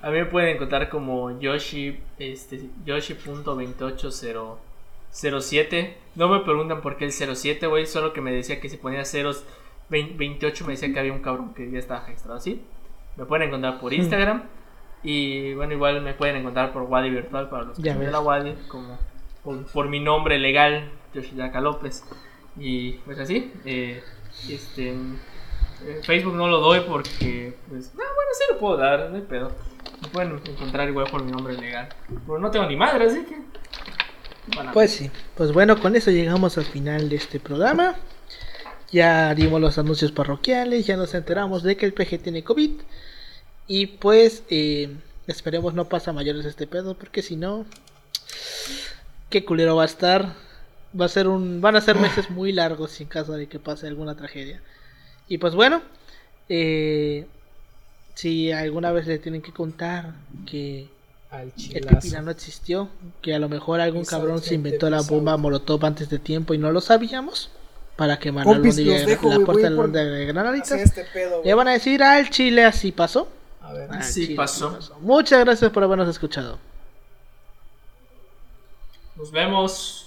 S2: A mí me pueden encontrar como Yoshi, este, Yoshi.28007. No me preguntan por qué el 07, güey, solo que me decía que si ponía ceros 20 28 me decía que había un cabrón que ya estaba registrado así. Me pueden encontrar por Instagram y bueno, igual me pueden encontrar por Wadi Virtual para los que de la Wadi, como por, por mi nombre legal, Yoshiyaka López. Y pues así, eh, este, eh, Facebook no lo doy porque, pues, no, bueno, sí lo puedo dar, no hay pedo. Me pueden encontrar igual por mi nombre legal. Pero no tengo ni madre, así que. Bueno,
S1: Pues sí. Pues bueno, con eso llegamos al final de este programa. Ya dimos los anuncios parroquiales, ya nos enteramos de que el PG tiene COVID. Y pues eh, esperemos no pasa mayores este pedo, porque si no, qué culero va a estar. Va a ser un, van a ser meses muy largos en caso de que pase alguna tragedia. Y pues bueno, eh, si alguna vez le tienen que contar que
S3: Al
S1: el. Pipila no existió, que a lo mejor algún cabrón se inventó la bomba molotov antes de tiempo y no lo sabíamos, para quemar la,
S3: dejo,
S1: puerta de Granaditas.
S3: este pedo,
S1: Le van a decir al Chile así pasó.
S3: A ver.
S1: Al
S2: Sí
S1: Chile
S2: pasó.
S1: Muchas gracias por habernos escuchado.
S2: Nos vemos.